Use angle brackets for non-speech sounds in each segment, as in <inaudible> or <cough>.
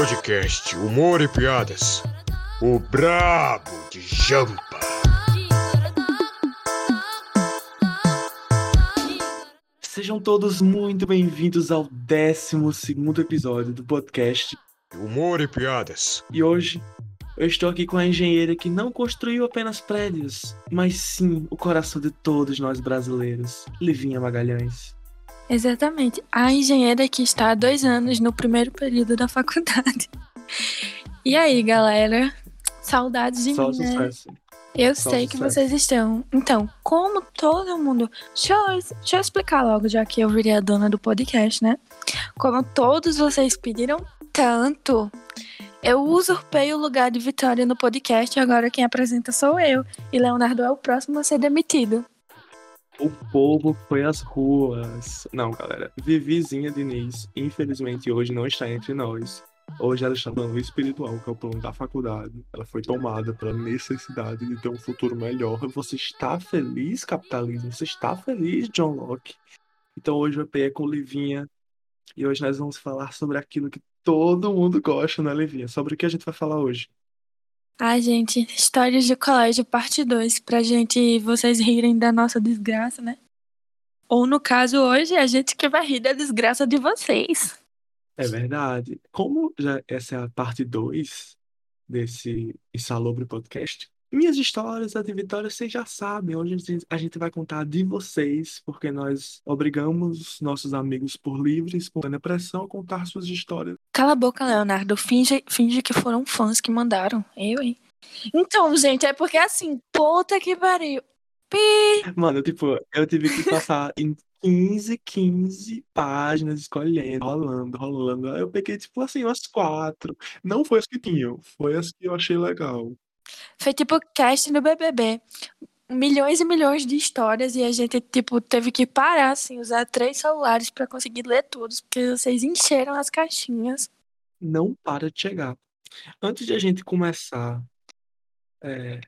Podcast Humor e Piadas. O Brabo de Jampa. Sejam todos muito bem-vindos ao 12 episódio do podcast. Humor e Piadas. E hoje eu estou aqui com a engenheira que não construiu apenas prédios, mas sim o coração de todos nós brasileiros, Livinha Magalhães. Exatamente. A engenheira que está há dois anos no primeiro período da faculdade. E aí, galera? Saudades de Só mim, né? sucesso. Eu Só sei que sucesso. vocês estão. Então, como todo mundo. Deixa eu, deixa eu explicar logo, já que eu virei a dona do podcast, né? Como todos vocês pediram tanto, eu usurpei o lugar de Vitória no podcast agora quem apresenta sou eu. E Leonardo é o próximo a ser demitido. O povo foi às ruas. Não, galera. Vivizinha Diniz, infelizmente, hoje não está entre nós. Hoje ela está no plano espiritual, que é o plano da faculdade. Ela foi tomada pela necessidade de ter um futuro melhor. Você está feliz, capitalismo? Você está feliz, John Locke? Então hoje o EP é com Livinha. E hoje nós vamos falar sobre aquilo que todo mundo gosta, né, Livinha? Sobre o que a gente vai falar hoje. Ai, gente, histórias de colégio, parte 2, pra gente, vocês rirem da nossa desgraça, né? Ou no caso, hoje, a gente que vai rir da desgraça de vocês. É verdade. Como já essa é a parte 2 desse insalubre podcast, minhas histórias, a de Vitória, vocês já sabem. Hoje a gente- a gente vai contar de vocês, porque nós obrigamos nossos amigos por livre e espontânea pressão a contar suas histórias. Cala a boca, Leonardo. Finge, finge que foram fãs que mandaram. Eu, hein? Então, gente, é porque assim, puta que pariu. Pi! Mano, tipo, eu tive que passar em 15, 15 páginas escolhendo, rolando, rolando. Aí eu peguei, tipo, assim, umas quatro. Não foi as que tinham, foi as que eu achei legal. Foi tipo cast no BBB. Milhões e milhões de histórias e a gente, tipo, teve que parar, assim, usar três celulares pra conseguir ler todos, porque vocês encheram as caixinhas. não para de chegar. Antes de a gente começar, é,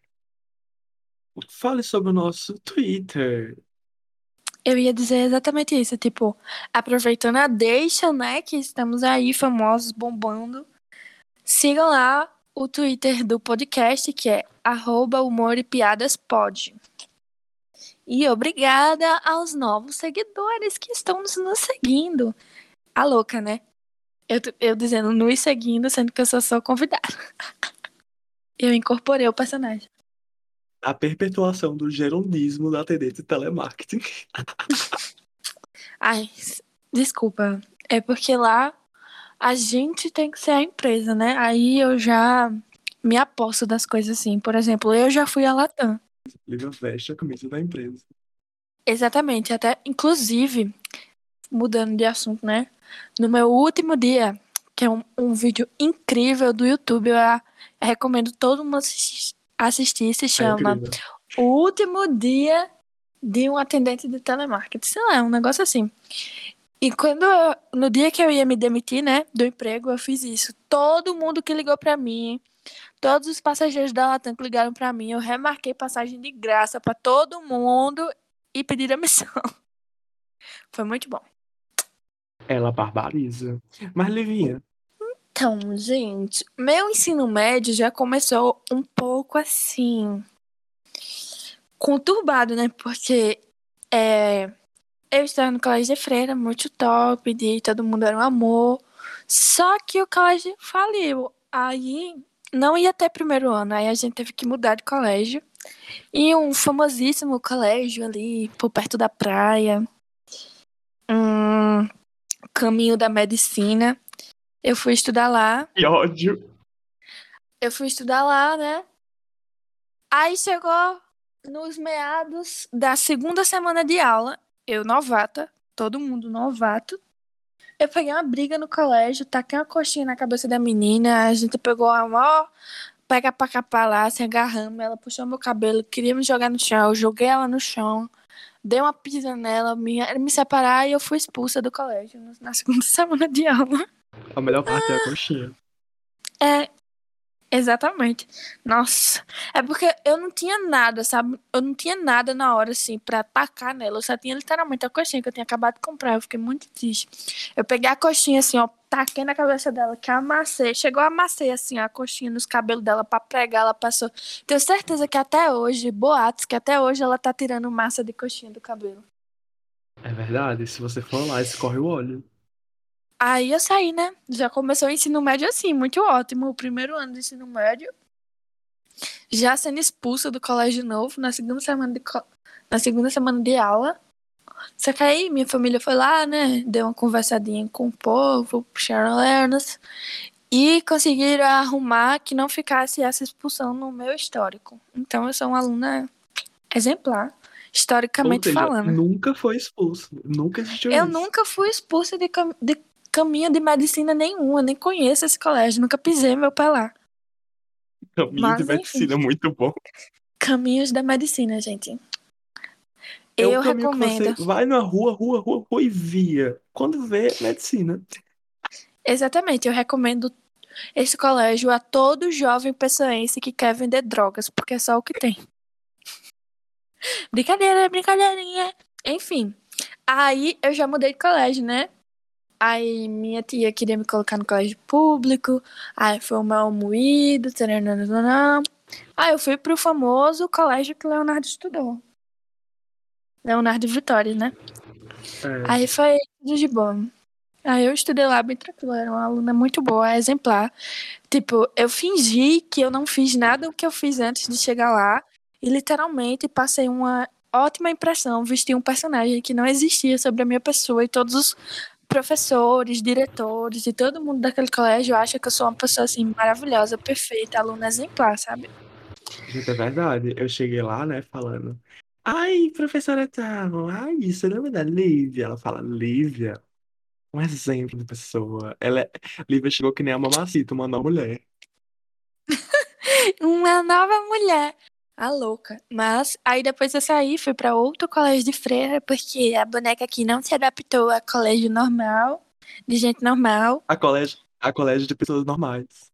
fale sobre o nosso Twitter. Eu ia dizer exatamente isso, tipo, aproveitando a deixa, né, que estamos aí famosos, bombando. Sigam lá o Twitter do podcast, que é arroba humor e piadas. E obrigada aos novos seguidores que estão nos, nos seguindo. A louca, né? Eu, eu dizendo nos seguindo, sendo que eu sou só convidada. <laughs> Eu incorporei o personagem. A perpetuação do geronismo da TD de telemarketing. <laughs> Ai, desculpa. É porque lá a gente tem que ser a empresa, né? Aí eu já me aposto das coisas assim. Por exemplo, eu já fui a Latam. Lívia veste a camisa da empresa. Exatamente. Até, inclusive, mudando de assunto, né? No meu último dia, que é um, um vídeo incrível do YouTube, eu a- recomendo todo mundo assistir. assistir se É chama incrível. O último dia de um atendente de telemarketing. Sei lá, um negócio assim. E quando eu- no dia que eu ia me demitir, né, do emprego, eu fiz isso. Todo mundo que ligou pra mim, todos os passageiros da Latam que ligaram pra mim, eu remarquei passagem de graça pra todo mundo e pedi demissão. <laughs> Foi muito bom. Ela barbariza. Mas, Livinha, Então, gente, meu ensino médio já começou um pouco assim. conturbado, né? Porque é, eu estava no colégio de freira, muito top, de todo mundo era um amor. Só que o colégio faliu. Aí não ia ter primeiro ano, aí a gente teve que mudar de colégio. E um famosíssimo colégio ali, por perto da praia. Um caminho da medicina. Eu fui estudar lá. que ódio. Eu fui estudar lá, né? Aí chegou nos meados da segunda semana de aula, eu novata, todo mundo novato. Eu peguei uma briga no colégio, taquei uma coxinha na cabeça da menina, a gente pegou a maior pega pra capar lá, se agarramos, ela puxou meu cabelo, queria me jogar no chão, eu joguei ela no chão, dei uma pisa nela, me, me separar e eu fui expulsa do colégio na segunda <laughs> semana de aula. A melhor parte é a coxinha. É, exatamente. Nossa, é porque eu não tinha nada, sabe? Eu não tinha nada na hora, assim, pra atacar nela. Eu só tinha literalmente a coxinha que eu tinha acabado de comprar. Eu fiquei muito triste. Eu peguei a coxinha, assim, ó, taquei na cabeça dela, que amassei. Chegou a amassei assim a coxinha nos cabelos dela pra pregar, ela passou. Tenho certeza que até hoje, boatos, que até hoje ela tá tirando massa de coxinha do cabelo. É verdade, se você for lá, escorre o óleo. Aí eu saí, né? Já começou o ensino médio assim, muito ótimo. O primeiro ano do ensino médio. Já sendo expulsa do colégio novo na segunda semana de, co- na segunda semana de aula. Só que aí minha família foi lá, né? Deu uma conversadinha com o povo, puxaram alertas. E conseguiram arrumar que não ficasse essa expulsão no meu histórico. Então eu sou uma aluna exemplar, historicamente seja, falando. nunca foi expulso. Nunca existiu Eu isso. nunca fui expulsa de, de caminho de medicina nenhuma, nem conheço esse colégio, nunca pisei meu pé lá. Caminho Mas, de enfim. medicina muito bom. Caminhos da medicina, gente. É Eu recomendo. vai na rua, rua, rua, rua e via. Quando vê, medicina. Exatamente, eu recomendo esse colégio a todo jovem pessoense que quer vender drogas, porque é só o que tem. Brincadeira, brincadeirinha. Enfim, aí eu já mudei de colégio, né? Aí minha tia queria me colocar no colégio público, aí foi o mal moído, taranana. aí eu fui pro famoso colégio que Leonardo estudou. Leonardo Vitória, né? É. Aí foi tudo de bom. Aí eu estudei lá bem tranquilo, era uma aluna muito boa, exemplar. Tipo, eu fingi que eu não fiz nada o que eu fiz antes de chegar lá e literalmente passei uma ótima impressão, vesti um personagem que não existia sobre a minha pessoa e todos os professores, diretores e todo mundo daquele colégio acha que eu sou uma pessoa assim maravilhosa, perfeita, aluna exemplar, sabe? Gente, é verdade. Eu cheguei lá, né, falando. Ai, professora tal. Ai, isso lembra da Lívia? Ela fala, Lívia, um exemplo de pessoa. Ela é... Lívia chegou que nem a mamacita, uma nova mulher. <laughs> Uma nova mulher. A louca. Mas aí depois eu saí, fui pra outro colégio de freira, porque a boneca aqui não se adaptou a colégio normal, de gente normal. A colégio, a colégio de pessoas normais.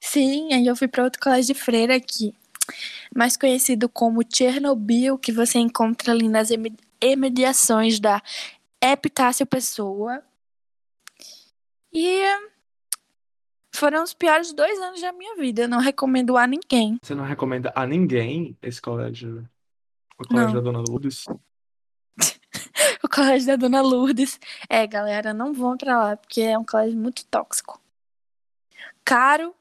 Sim, aí eu fui pra outro colégio de freira aqui, mais conhecido como Chernobyl, que você encontra ali nas imediações da Epitácio Pessoa. E foram os piores dois anos da minha vida. Eu não recomendo a ninguém. Você não recomenda a ninguém esse colégio? O colégio Não. da Dona Lourdes? <laughs> O colégio da Dona Lourdes. É, galera, não vão pra lá, porque é um colégio muito tóxico. Caro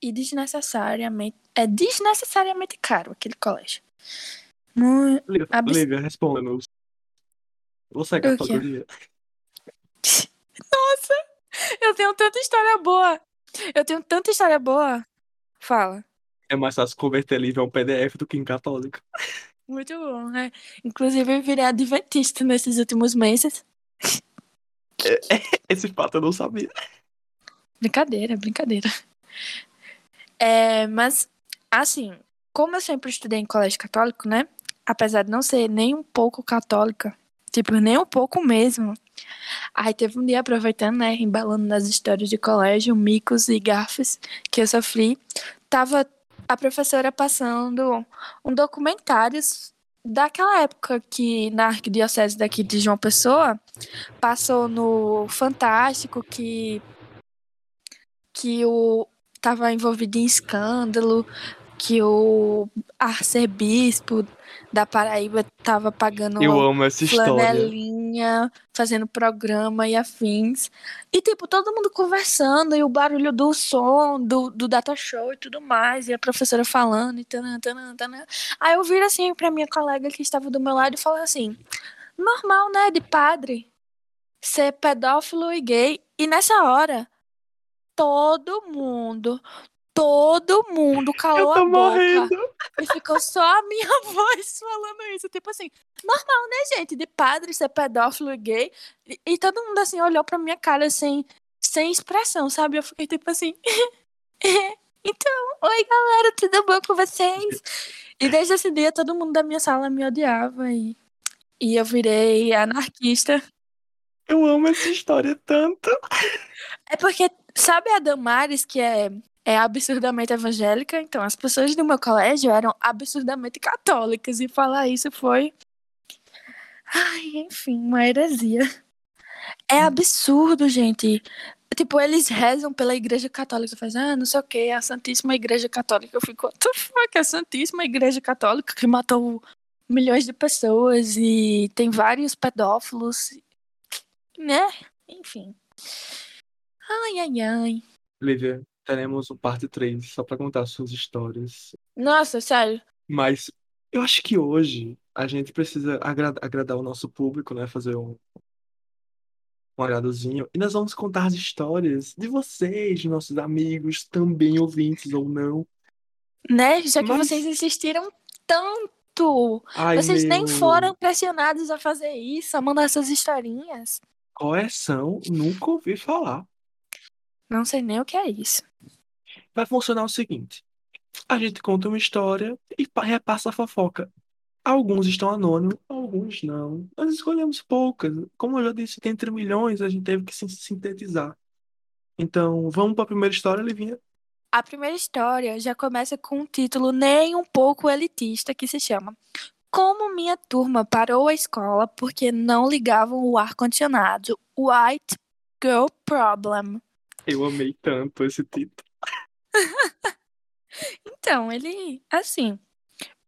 e desnecessariamente. É desnecessariamente caro aquele colégio. Muito. Lívia, Abs- Lívia, responda-nos. Você é categoria? <laughs> Nossa! Eu tenho tanta história boa! Eu tenho tanta história boa! Fala. É mais fácil converter Lívia a um PDF do que em católica. Muito bom, né? Inclusive, eu virei adventista nesses últimos meses. <laughs> Esse fato eu não sabia. Brincadeira, brincadeira. É, mas, assim, como eu sempre estudei em colégio católico, né? Apesar de não ser nem um pouco católica, tipo, nem um pouco mesmo. Aí teve um dia, aproveitando, né? Embalando nas histórias de colégio, micos e gafes que eu sofri, tava a professora passando um documentário daquela época que na arquidiocese daqui de João Pessoa passou no Fantástico que que o tava envolvido em escândalo, que o arcebispo da Paraíba tava pagando Eu amo essa história. Flanelinha, fazendo programa e afins. E, tipo, todo mundo conversando, e o barulho do som, do, do data show e tudo mais, e a professora falando, e tanã, tanã, tanã. Aí eu viro assim pra minha colega que estava do meu lado e falo assim: normal, né, de padre ser pedófilo e gay. E nessa hora, todo mundo, todo mundo calou a boca. morrendo. E ficou só a minha <laughs> voz falando isso. Tipo assim, normal, né, gente? De padre ser pedófilo gay. E, e todo mundo, assim, olhou pra minha cara, assim, sem expressão, sabe? Eu fiquei tipo assim. <laughs> então, oi, galera, tudo bom com vocês? E desde esse dia, todo mundo da minha sala me odiava. E, e eu virei anarquista. Eu amo essa história tanto. É porque, sabe a Damares, que é, é absurdamente evangélica? Então, as pessoas do meu colégio eram absurdamente católicas. E falar isso foi. Ai, enfim, uma heresia. É absurdo, gente. Tipo, eles rezam pela Igreja Católica, fazem, ah, não sei o que, a Santíssima Igreja Católica. Eu fico, what the fuck, a Santíssima Igreja Católica que matou milhões de pessoas e tem vários pedófilos, né? Enfim. Ai, ai, ai. Lívia, teremos o parte 3 só pra contar suas histórias. Nossa, sério. Mas eu acho que hoje a gente precisa agra- agradar o nosso público, né? Fazer um, um agradozinho. E nós vamos contar as histórias de vocês, de nossos amigos, também ouvintes ou não. Né? Já que Mas- vocês insistiram tanto. Ai, Vocês nem meu, foram pressionados a fazer isso, a mandar essas historinhas. Correção, nunca ouvi falar. Não sei nem o que é isso. Vai funcionar o seguinte: a gente conta uma história e pa- repassa a fofoca. Alguns estão anônimos, alguns não. Nós escolhemos poucas. Como eu já disse, tem entre milhões, a gente teve que sin- sintetizar. Então, vamos para a primeira história, Livinha. A primeira história já começa com um título nem um pouco elitista que se chama Como minha turma parou a escola porque não ligavam o ar-condicionado. White Girl Problem. Eu amei tanto esse título. <laughs> Então, ele, assim,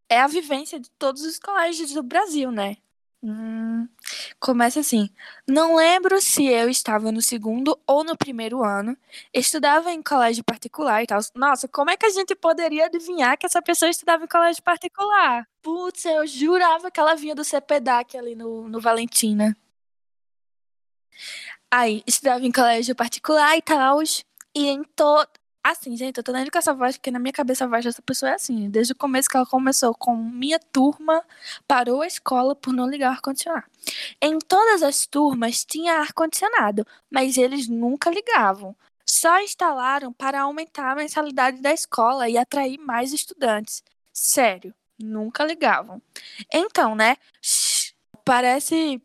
é a vivência de todos os colégios do Brasil, né? Hum, começa assim. Não lembro se eu estava no segundo ou no primeiro ano. Estudava em colégio particular e tal. Nossa, como é que a gente poderia adivinhar que essa pessoa estudava em colégio particular? Putz, eu jurava que ela vinha do CPDAC ali no, no Valentina. Aí, estudava em colégio particular e tal. E em todo. Assim, gente, eu tô lendo com essa voz, porque na minha cabeça a voz dessa pessoa é assim. Desde o começo que ela começou com minha turma parou a escola por não ligar o ar-condicionado. Em todas as turmas tinha ar-condicionado, mas eles nunca ligavam. Só instalaram para aumentar a mensalidade da escola e atrair mais estudantes. Sério, nunca ligavam. Então, né? Parece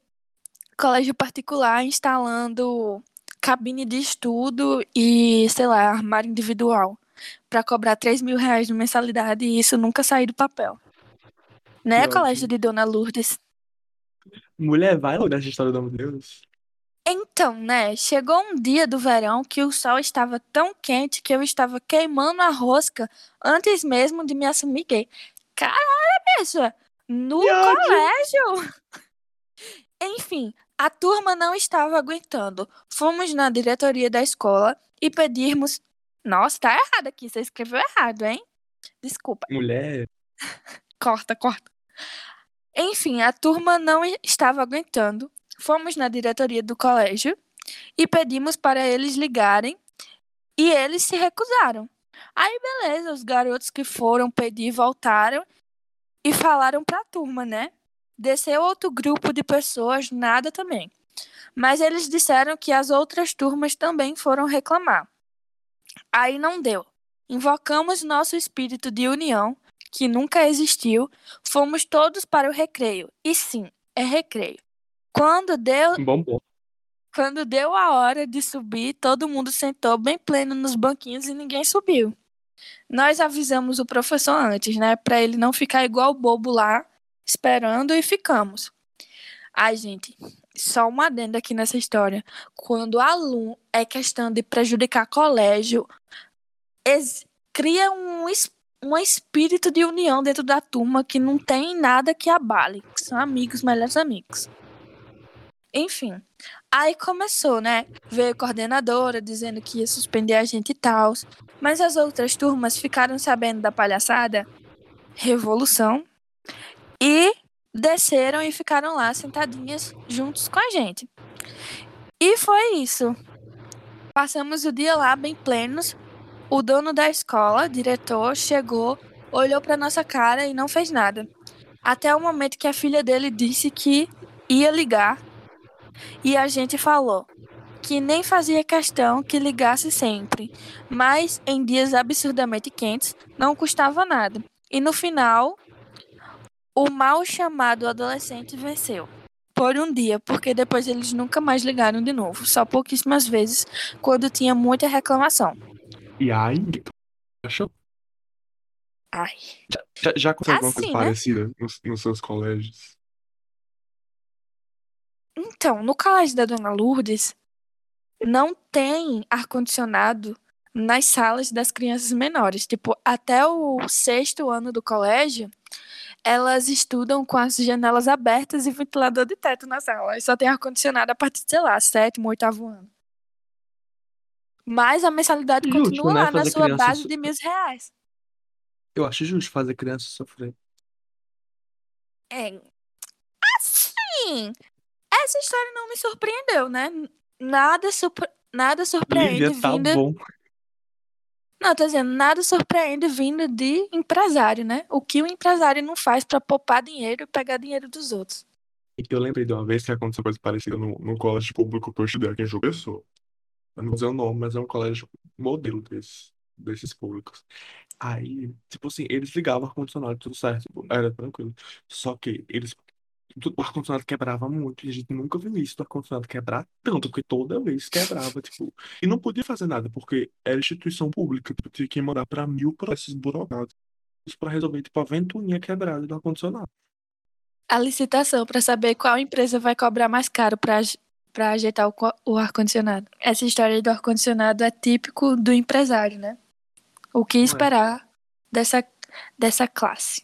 colégio particular instalando cabine de estudo e, sei lá, armário individual para cobrar 3 mil reais de mensalidade e isso nunca sair do papel. Né, colégio de Dona Lourdes? Mulher, vai logo nessa história, do amor de Deus. Então, né, chegou um dia do verão que o sol estava tão quente que eu estava queimando a rosca antes mesmo de me assumir gay. Caralho, bicha! No Que ódio! colégio! <laughs> Enfim, a turma não estava aguentando. Fomos na diretoria da escola e pedimos. Nossa, tá errado aqui, você escreveu errado, hein? Desculpa. Mulher, <laughs> Corta, corta. Enfim, a turma não estava aguentando. Fomos na diretoria do colégio e pedimos para eles ligarem e eles se recusaram. Aí, beleza, os garotos que foram pedir voltaram e falaram para a turma, né? Desceu outro grupo de pessoas, nada também. Mas eles disseram que as outras turmas também foram reclamar. Aí não deu. Invocamos nosso espírito de união que nunca existiu, fomos todos para o recreio. E sim, é recreio. Quando deu, um bombom. quando deu a hora de subir, todo mundo sentou bem pleno nos banquinhos e ninguém subiu. Nós avisamos o professor antes, né, para ele não ficar igual bobo lá, esperando e ficamos. Ai, gente, só uma adenda aqui nessa história. Quando aluno é questão de prejudicar colégio, cria um um espírito de união dentro da turma que não tem nada que abale. que São amigos, melhores amigos. Enfim, aí começou, né? Veio a coordenadora dizendo que ia suspender a gente e tal. Mas as outras turmas ficaram sabendo da palhaçada, revolução, e desceram e ficaram lá sentadinhas juntos com a gente. E foi isso. Passamos o dia lá bem plenos, o dono da escola, diretor, chegou, olhou para nossa cara e não fez nada. Até o momento que a filha dele disse que ia ligar e a gente falou que nem fazia questão que ligasse sempre, mas em dias absurdamente quentes não custava nada. E no final, o mal chamado adolescente venceu. Por um dia, porque depois eles nunca mais ligaram de novo, só pouquíssimas vezes, quando tinha muita reclamação. E aí, achou? Ai. Já, já, já aconteceu alguma coisa Assim, né? parecida nos, nos seus colégios? Então, no colégio da Dona Lourdes, não tem ar-condicionado nas salas das crianças menores. Tipo, até o sexto ano do colégio, elas estudam com as janelas abertas e ventilador de teto na sala. E só tem ar-condicionado a partir de, sei lá, sétimo, oitavo ano. Mas a mensalidade Justo, continua né? lá na Fazer sua base de mil reais. Eu acho justo fazer criança sofrer. É. Assim, essa história não me surpreendeu, né? Nada, surpre... nada surpreende Lívia, tá vindo. bom. Não, tô dizendo, nada surpreende vindo de empresário, né? O que o empresário não faz pra poupar dinheiro e pegar dinheiro dos outros. E eu lembrei de uma vez que aconteceu coisa parecida no, no colégio público que eu estudei aqui em João Pessoa. Eu não vou dizer o nome, mas é um colégio modelo desse, desses públicos. Aí, tipo assim, eles ligavam o ar-condicionado, tudo certo, tipo, era tranquilo. Só que eles. Tudo- O ar-condicionado quebrava muito, e a gente nunca viu isso do ar-condicionado quebrar tanto, porque toda vez quebrava, tipo. E não podia fazer nada, porque era instituição pública, tipo, tinha que mandar pra mil processos burocráticos pra resolver, tipo, a ventoinha quebrada do ar-condicionado. A licitação pra saber qual empresa vai cobrar mais caro pra aj- pra ajeitar o, o ar-condicionado. Essa história do ar-condicionado é típico do empresário, né? O que é? esperar dessa, dessa classe?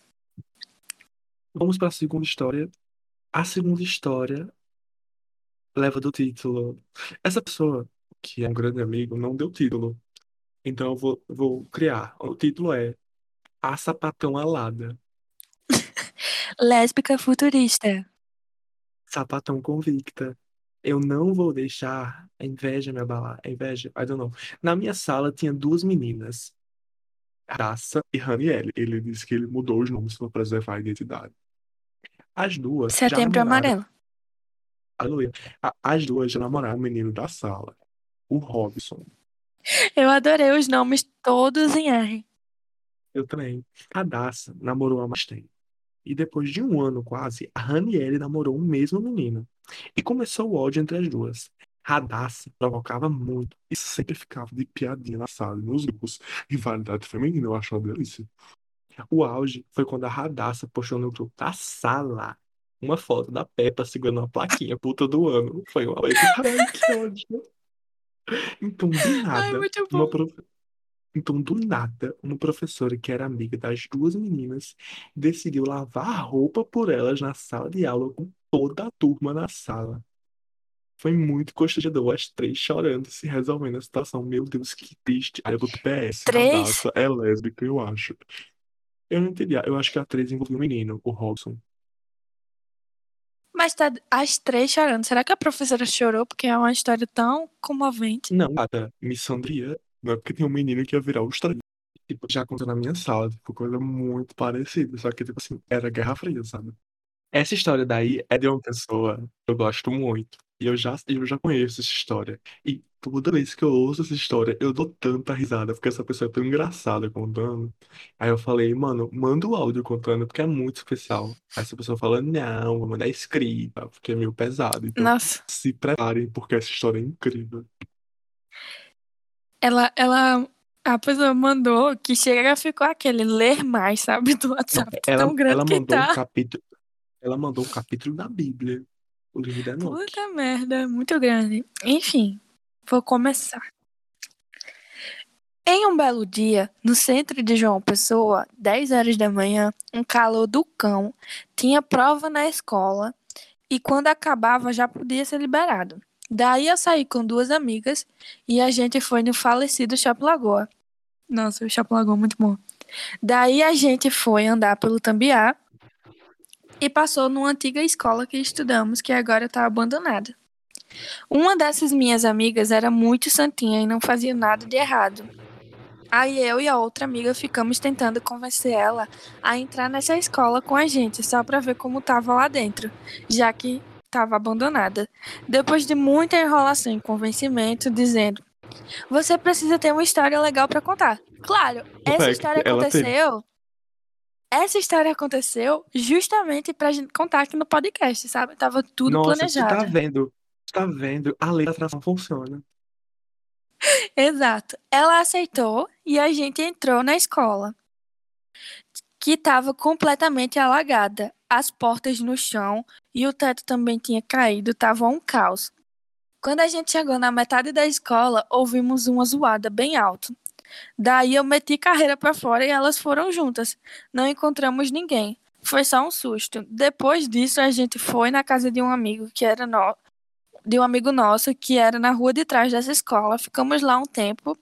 Vamos para a segunda história. A segunda história leva do título. Essa pessoa, que é um grande amigo, não deu título. Então eu vou, vou criar. O título é A Sapatão Alada. <laughs> Lésbica futurista. Sapatão convicta. Eu não vou deixar a inveja me abalar. A inveja, I don't know. Na minha sala tinha duas meninas. Raça e Raniele. Ele disse que ele mudou os nomes para preservar a identidade. As duas Setembro namoraram. amarelo. Aleluia. As duas já namoraram o menino da sala, o Robson. Eu adorei os nomes todos em R. Eu também. A Daça namorou a mais tempo. E depois de um ano quase, a Raniele namorou o mesmo menino. E começou o ódio entre as duas. Radassa provocava muito e sempre ficava de piadinha na sala, nos grupos. Rivalidade feminina, eu acho uma delícia. O auge foi quando a Radassa postou no grupo da sala uma foto da Peppa segurando uma plaquinha puta do ano. Foi uma coisa. <laughs> Ai, que ódio. Então, do Ai, nada, muito uma prof- então, do nada, uma professora que era amiga das duas meninas decidiu lavar a roupa por elas na sala de aula com toda a turma na sala. Foi muito constrangedor, as três chorando, se resolvendo a situação. Meu Deus, que triste. Aí eu PS, Três? Daça é lésbica, eu acho. Eu não entendi. Eu acho que a três envolveu o menino, o Robson. Mas tá as três chorando. Será que a professora chorou porque é uma história tão comovente? Não, nada. Missandria. Não é porque tem um menino que ia virar os três. Tipo, já aconteceu na minha sala, tipo, coisa muito parecida. Só que, tipo assim, era Guerra Fria, sabe? Essa história daí é de uma pessoa que eu gosto muito. E eu já, eu já conheço essa história. E toda vez que eu ouço essa história, eu dou tanta risada, porque essa pessoa é tão engraçada contando. Aí eu falei, mano, manda o áudio contando, porque é muito especial. Aí essa pessoa fala, não, vou mandar escrita, porque é meio pesado. Então Nossa, se preparem, porque essa história é incrível. ela, ela, a pessoa mandou que chega ficou aquele ler mais, sabe, do WhatsApp ela, tão grande ela mandou um tá. capítulo, ela mandou um capítulo da Bíblia, o livro de Enoque. Puta merda, muito grande. Enfim, vou começar. Em um belo dia, no centro de João Pessoa, 10 horas da manhã, um calor do cão, tinha prova na escola e quando acabava já podia ser liberado. Daí eu saí com duas amigas e a gente foi no falecido Shopping Lagoa. Nossa, o Shopping Lagoa é muito bom. Daí a gente foi andar pelo Tambiá e passou numa antiga escola que estudamos, que agora está abandonada. Uma dessas minhas amigas era muito santinha e não fazia nada de errado. Aí eu e a outra amiga ficamos tentando convencer ela a entrar nessa escola com a gente, só para ver como tava lá dentro, já que estava abandonada. Depois de muita enrolação e convencimento, dizendo: "Você precisa ter uma história legal para contar". Claro, essa Ué, história aconteceu. Essa história aconteceu justamente pra gente contar aqui no podcast, sabe? Tava tudo Nossa, você tá planejado. vendo? Tá vendo? A lei da atração funciona. Exato. Ela aceitou e a gente entrou na escola. que estava completamente alagada. As portas no chão e o teto também tinha caído, estava um caos. Quando a gente chegou na metade da escola, ouvimos uma zoada bem alto. Daí eu meti carreira para fora e elas foram juntas. Não encontramos ninguém. Foi só um susto. Depois disso, a gente foi na casa de um amigo que era. De um amigo nosso que era na rua de trás dessa escola. Ficamos lá um tempo.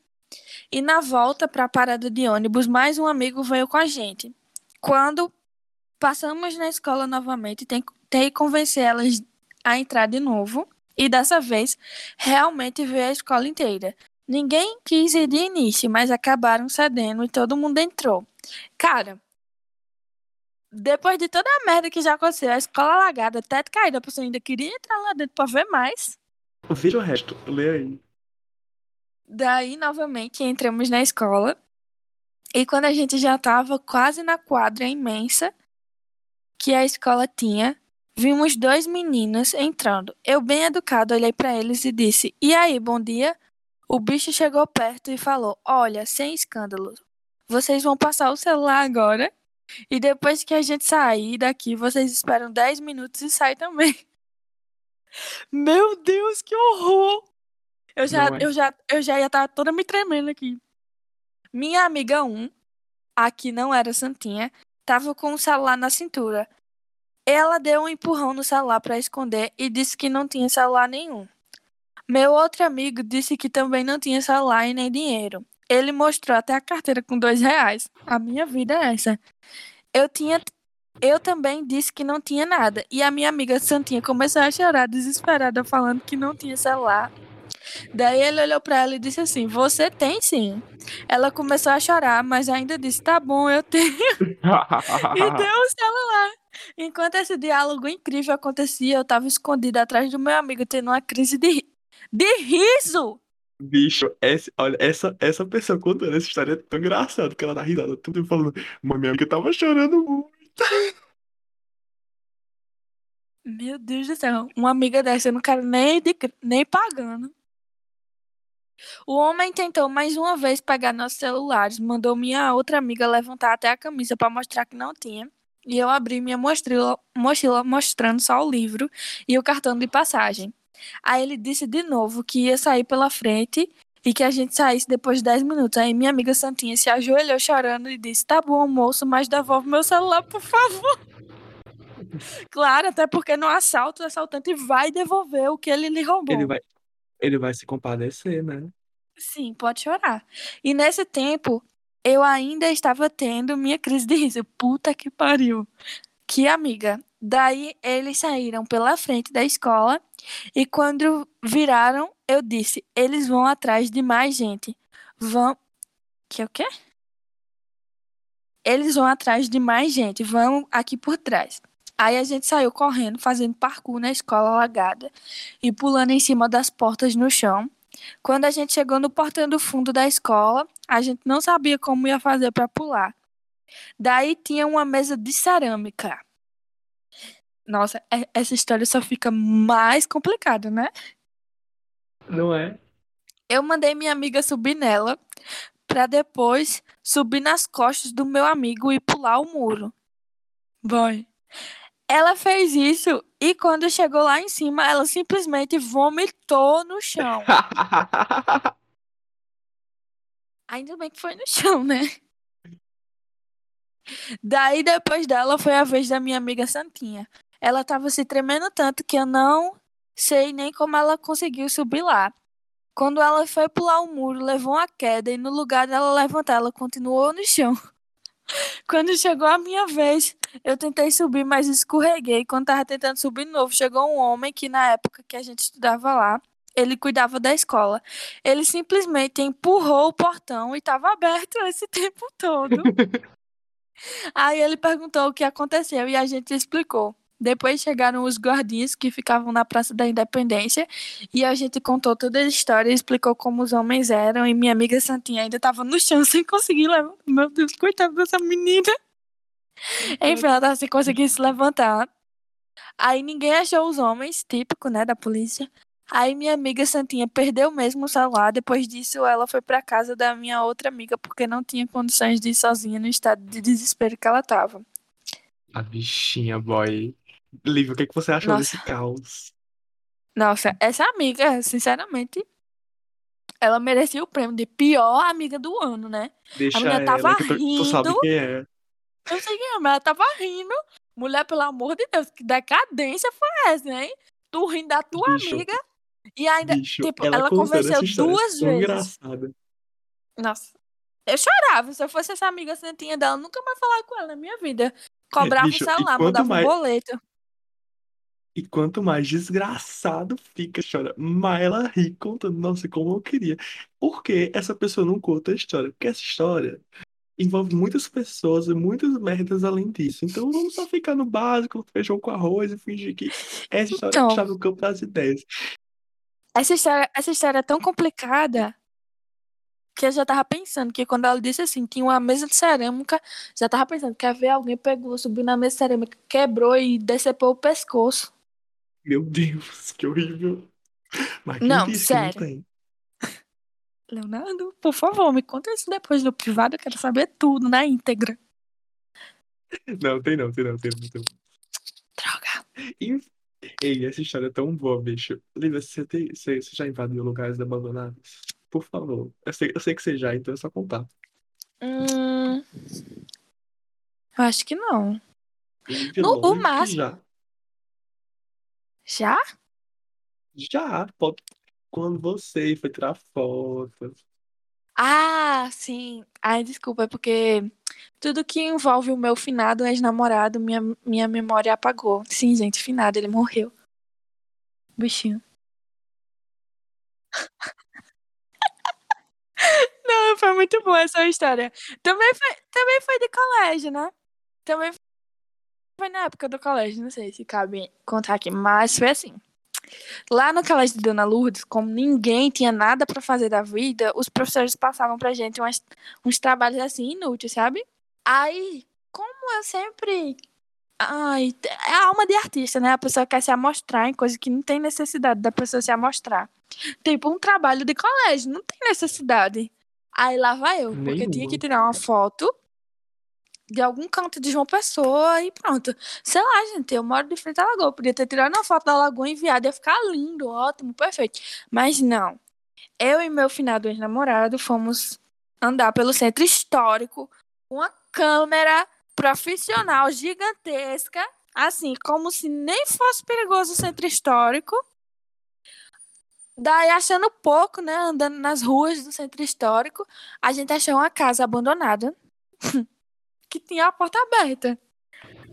E na volta para a parada de ônibus, mais um amigo veio com a gente. Quando passamos na escola novamente, tentei convencer elas a entrar de novo. E dessa vez, realmente veio a escola inteira. Ninguém quis ir de início, mas acabaram cedendo e todo mundo entrou. Cara, depois de toda a merda que já aconteceu, a escola alagada, teto caído, a pessoa ainda queria entrar lá dentro pra ver mais. Veja o resto, lê aí. Daí, novamente, entramos na escola. E quando a gente já tava quase na quadra imensa que a escola tinha, vimos dois meninos entrando. Eu, bem educado, olhei para eles e disse: E aí, bom dia? O bicho chegou perto e falou: Olha, sem escândalo, vocês vão passar o celular agora. E depois que a gente sair daqui, vocês esperam 10 minutos e saem também. <laughs> Meu Deus, que horror! Eu já, é? eu já, eu já ia estar toda me tremendo aqui. Minha amiga 1, a que não era santinha, tava com o celular na cintura. Ela deu um empurrão no celular para esconder e disse que não tinha celular nenhum. Meu outro amigo disse que também não tinha celular e nem dinheiro. Ele mostrou até a carteira com dois reais. A minha vida é essa. Eu tinha. Eu também disse que não tinha nada. E a minha amiga Santinha começou a chorar desesperada, falando que não tinha celular. Daí ele olhou para ela e disse assim: Você tem sim. Ela começou a chorar, mas ainda disse: Tá bom, eu tenho. <laughs> e deu o celular. Enquanto esse diálogo incrível acontecia, eu estava escondida atrás do meu amigo, tendo uma crise de, de riso. Bicho, essa, olha, essa, essa pessoa contando essa história é tão engraçada que ela dá risada, tudo falando, uma minha amiga tava chorando muito. Meu Deus do céu, uma amiga dessa eu não quero nem, de, nem pagando. O homem tentou mais uma vez pegar nossos celulares, mandou minha outra amiga levantar até a camisa para mostrar que não tinha. E eu abri minha mochila, mochila mostrando só o livro e o cartão de passagem. Aí ele disse de novo que ia sair pela frente e que a gente saísse depois de 10 minutos. Aí minha amiga Santinha se ajoelhou chorando e disse: Tá bom, moço, mas devolve meu celular, por favor. <laughs> claro, até porque no assalto o assaltante vai devolver o que ele lhe roubou. Ele vai, ele vai se compadecer, né? Sim, pode chorar. E nesse tempo, eu ainda estava tendo minha crise de riso. Puta que pariu. Que amiga. Daí eles saíram pela frente da escola e quando viraram, eu disse: eles vão atrás de mais gente. Vão. Que é o quê? Eles vão atrás de mais gente. Vão aqui por trás. Aí a gente saiu correndo, fazendo parkour na escola alagada e pulando em cima das portas no chão. Quando a gente chegou no portão do fundo da escola, a gente não sabia como ia fazer para pular. Daí tinha uma mesa de cerâmica. Nossa, essa história só fica mais complicada, né? Não é? Eu mandei minha amiga subir nela para depois subir nas costas do meu amigo e pular o muro. Boy. Ela fez isso e quando chegou lá em cima, ela simplesmente vomitou no chão. <laughs> Ainda bem que foi no chão, né? Daí depois dela foi a vez da minha amiga Santinha ela estava se tremendo tanto que eu não sei nem como ela conseguiu subir lá. Quando ela foi pular o muro, levou uma queda e no lugar dela levantar, ela continuou no chão. <laughs> Quando chegou a minha vez, eu tentei subir, mas escorreguei. Quando estava tentando subir de novo, chegou um homem que na época que a gente estudava lá, ele cuidava da escola. Ele simplesmente empurrou o portão e estava aberto esse <laughs> tempo todo. <laughs> Aí ele perguntou o que aconteceu e a gente explicou. Depois chegaram os guardinhas que ficavam na Praça da Independência e a gente contou toda a história e explicou como os homens eram. E minha amiga Santinha ainda estava no chão <laughs> sem conseguir levantar. Meu Deus, coitada dessa menina. Enfim, ela estava sem conseguir se levantar. Aí ninguém achou os homens, típico, né, da polícia. Aí minha amiga Santinha perdeu mesmo o celular. Depois disso, ela foi pra casa da minha outra amiga porque não tinha condições de ir sozinha no estado de desespero que ela tava. A bichinha, boy. Lívia, o que, é que você achou Nossa. desse caos? Nossa, essa amiga, sinceramente, ela merecia o prêmio de pior amiga do ano, né? Deixa menina ela, tava tu, tu sabe rindo. quem é. Eu sei quem é, mas ela tava rindo. Mulher, pelo amor de Deus, que decadência foi essa, hein? Tu rindo da tua Bicho. amiga e ainda, Bicho, tipo, ela, ela convenceu é duas vezes. engraçada. Nossa. Eu chorava. Se eu fosse essa amiga santinha dela, nunca mais falar com ela na minha vida. Cobrava bicho, o celular, mandava mais- um boleto. E quanto mais desgraçado fica, chora, mais ela ri contando. Nossa, como eu queria. Por que essa pessoa não conta a história? Porque essa história envolve muitas pessoas e muitas merdas além disso. Então vamos só ficar no básico, feijão com arroz e fingir que essa história Então. está no campo das ideias. Essa história, essa história é tão complicada que eu já tava pensando que quando ela disse assim, tinha uma mesa de cerâmica, já tava pensando, quer ver alguém pegou, subiu na mesa de cerâmica, quebrou e decepou o pescoço. Meu Deus, que horrível. Mas Não, disse sério. que não tem? Leonardo, por favor, me conta isso depois no privado, eu quero saber tudo na íntegra. Não, tem não, tem não, tem não. Tem não. Droga. Ei, essa história é tão boa, bicho. Lívia, você, tem, você, você já invadiu lugares abandonados? Por favor. Eu sei, eu sei que você já, então é só contar. Hum, eu acho que não. No- o máximo- Já. Já? Já, pode. Quando você foi tirar foto. Ah, sim. Ai, desculpa, é porque tudo que envolve o meu finado ex-namorado, minha, minha memória apagou. Sim, gente, finado, ele morreu. Bichinho. <laughs> Não, foi muito boa essa história. Também foi, também foi de colégio, né? Também foi na época do colégio, não sei se cabe contar aqui, mas foi assim. Lá no colégio de Dona Lourdes, como ninguém tinha nada pra fazer da vida, os professores passavam pra gente umas- uns trabalhos assim inúteis, sabe? Aí, como eu sempre. Ai, é a alma de artista, né? A pessoa quer se amostrar em coisa que não tem necessidade da pessoa se amostrar. Tipo, um trabalho de colégio, não tem necessidade. Aí lá vai eu, porque tinha Nenhuma. que tirar uma foto de algum canto de João Pessoa e pronto. Sei lá, gente, eu moro de frente à lagoa. Podia ter tirado uma foto da lagoa e enviado, ia ficar lindo, ótimo, perfeito. Mas não. Eu e meu finado ex-namorado fomos andar pelo centro histórico com uma câmera profissional gigantesca, assim, como se nem fosse perigoso o centro histórico. Daí, achando pouco, né, andando nas ruas do centro histórico, a gente achou uma casa abandonada <laughs> que tinha a porta aberta.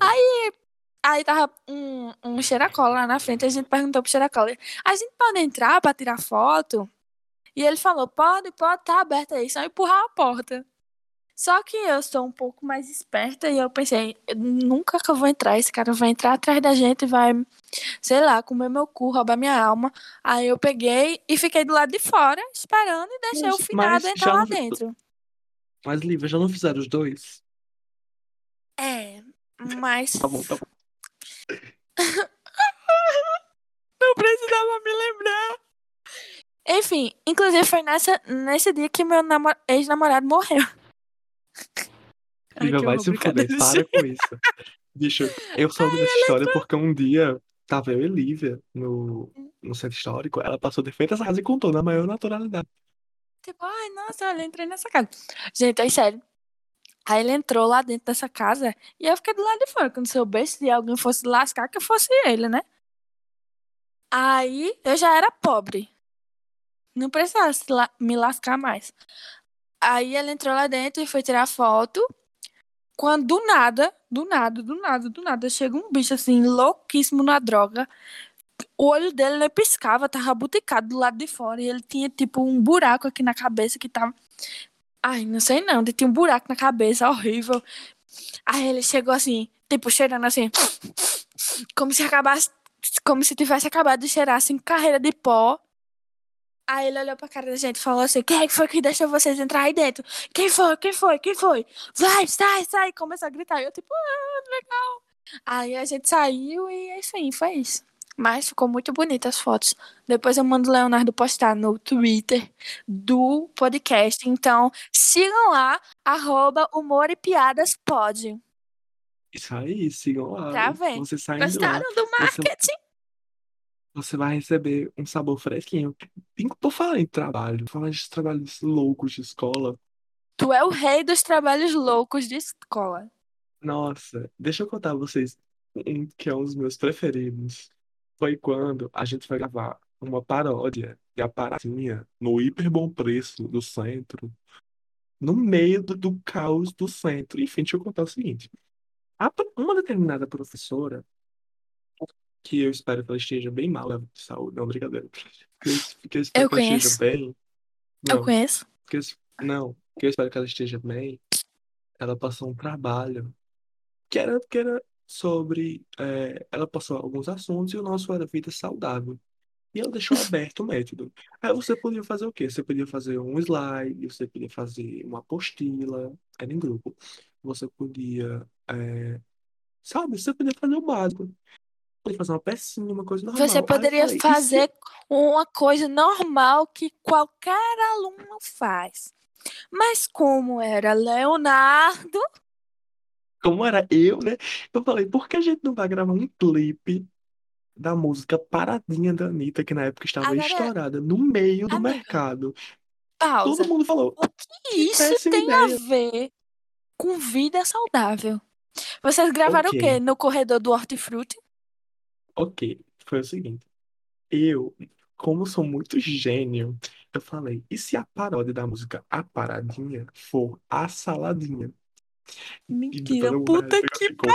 Aí, aí tava um, um cheiracola lá na frente, a gente perguntou pro cheiracola, a gente pode entrar pra tirar foto? E ele falou, pode, pode, tá aberta aí, só empurrar a porta. Só que eu sou um pouco mais esperta e eu pensei, nunca que eu vou entrar, esse cara vai entrar atrás da gente e vai, sei lá, comer meu cu, roubar minha alma. Aí eu peguei e fiquei do lado de fora, esperando e deixei Mas- o finado entrar lá não- dentro. Mas, Lívia, já não fizeram os dois? É, mas Tá bom, tá bom. <laughs> não precisava me lembrar. Enfim, inclusive foi nessa, nesse dia que meu namo- ex-namorado morreu. <laughs> Que vai se fuder, para com isso. Bicho, eu soube dessa história porque um dia tava eu e Lívia no, no centro histórico, ela passou de frente essa casa e contou na maior naturalidade. Tipo, ai, nossa, olha, entrei nessa casa. Gente, é sério. Aí ele entrou lá dentro dessa casa e eu fiquei do lado de fora. Quando soubesse se alguém fosse lascar, que fosse ele, né? Aí eu já era pobre. Não precisava me lascar mais. Aí ele entrou lá dentro e foi tirar foto. Quando do nada, do nada, do nada, do nada, chega um bicho assim, louquíssimo na droga. O olho dele não piscava, tava buticado do lado de fora. E ele tinha, tipo, um buraco aqui na cabeça que tava. Ai, não sei não. Ele tinha um buraco na cabeça, horrível. Aí ele chegou assim, tipo, cheirando assim. Como se acabasse. Como se tivesse acabado de cheirar, assim, carreira de pó. Aí ele olhou pra cara da gente e falou assim: Quem é que foi que deixou vocês entrar aí dentro? Quem foi? Quem foi? Quem foi? Vai, sai, sai! Começou a gritar. E eu, tipo, ah, legal. Aí a gente saiu e é isso aí, foi isso. Mas ficou muito bonita as fotos. Depois eu mando o Leonardo postar no Twitter do podcast. Então, sigam lá, arroba humor e piadas pode. Isso aí, sigam lá. Tá vendo? Você saindo lá, Gostaram do marketing? você vai receber um sabor fresquinho. Por falar em trabalho, falar de trabalhos loucos de escola. Tu é o rei dos trabalhos loucos de escola. Nossa, deixa eu contar a vocês um que é um dos meus preferidos. Foi quando a gente foi gravar uma paródia de a paradinha no hiper bom preço do centro, no meio do, caos do centro. Enfim, deixa eu contar o seguinte. Uma determinada professora, que eu espero que ela esteja bem mal de saúde, não, brincadeira. Que eu, que eu espero Eu que ela esteja conheço. bem. Eu Não, conheço. que eu, não, que eu espero que ela esteja bem. Ela passou um trabalho que era, que era sobre. é, ela passou alguns assuntos e o nosso era vida saudável. E ela deixou <laughs> aberto o método. Aí você podia fazer o quê? Você podia fazer um slide, você podia fazer uma apostila, era em grupo. Você podia, é, sabe, você podia fazer o básico. Podia fazer uma pecinha, uma coisa normal. Você poderia falei, e se- fazer uma coisa normal que qualquer aluno faz. Mas como era Leonardo, como era eu, né? Eu falei, por que a gente não vai gravar um clipe da música Paradinha da Anitta, que na época estava Agora- estourada, no meio do Amigo, mercado? pausa. Todo mundo falou, O que isso péssima tem a ideia. ver com vida saudável? Vocês gravaram Ok. o quê? No corredor do Hortifruti? ok, foi o seguinte. Eu, como sou muito gênio, eu falei, e se a paródia da música A Paradinha for A Saladinha? Mentira, mundo puta ficou- que ficou,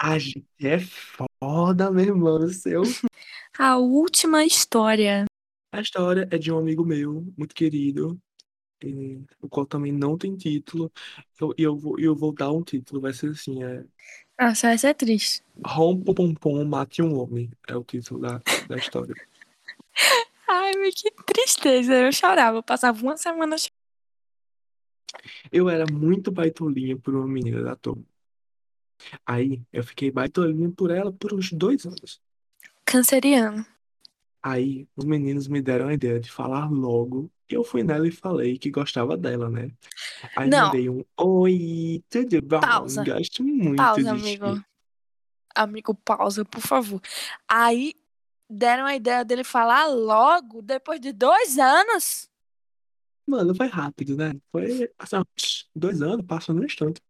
A gente é foda, meu irmão, seu. <laughs> A última história. A história é de um amigo meu, muito querido, e- o qual também não tem título. Eu- E eu, vou, eu vou dar um título, vai ser assim, é Nossa, essa é triste. Rompa o Pompom, Mate um Homem, é o título da, da história. <laughs> Ai, que tristeza. Eu chorava. Eu passava uma semana chorando. Eu era muito baitolinha por uma menina da turma. Aí eu fiquei baitolinha por ela por uns dois anos. Canceriano. Aí os meninos me deram a ideia de falar logo. E eu fui nela e falei que gostava dela, né? Aí Não. mandei um Oi, tudo bom? Pausa. Gosto muito Pausa, de amigo. ti." Amigo, pausa, por favor. Aí deram a ideia dele falar logo, depois de dois anos. Mano, foi rápido, né? Foi assim, dois anos, passou num instante.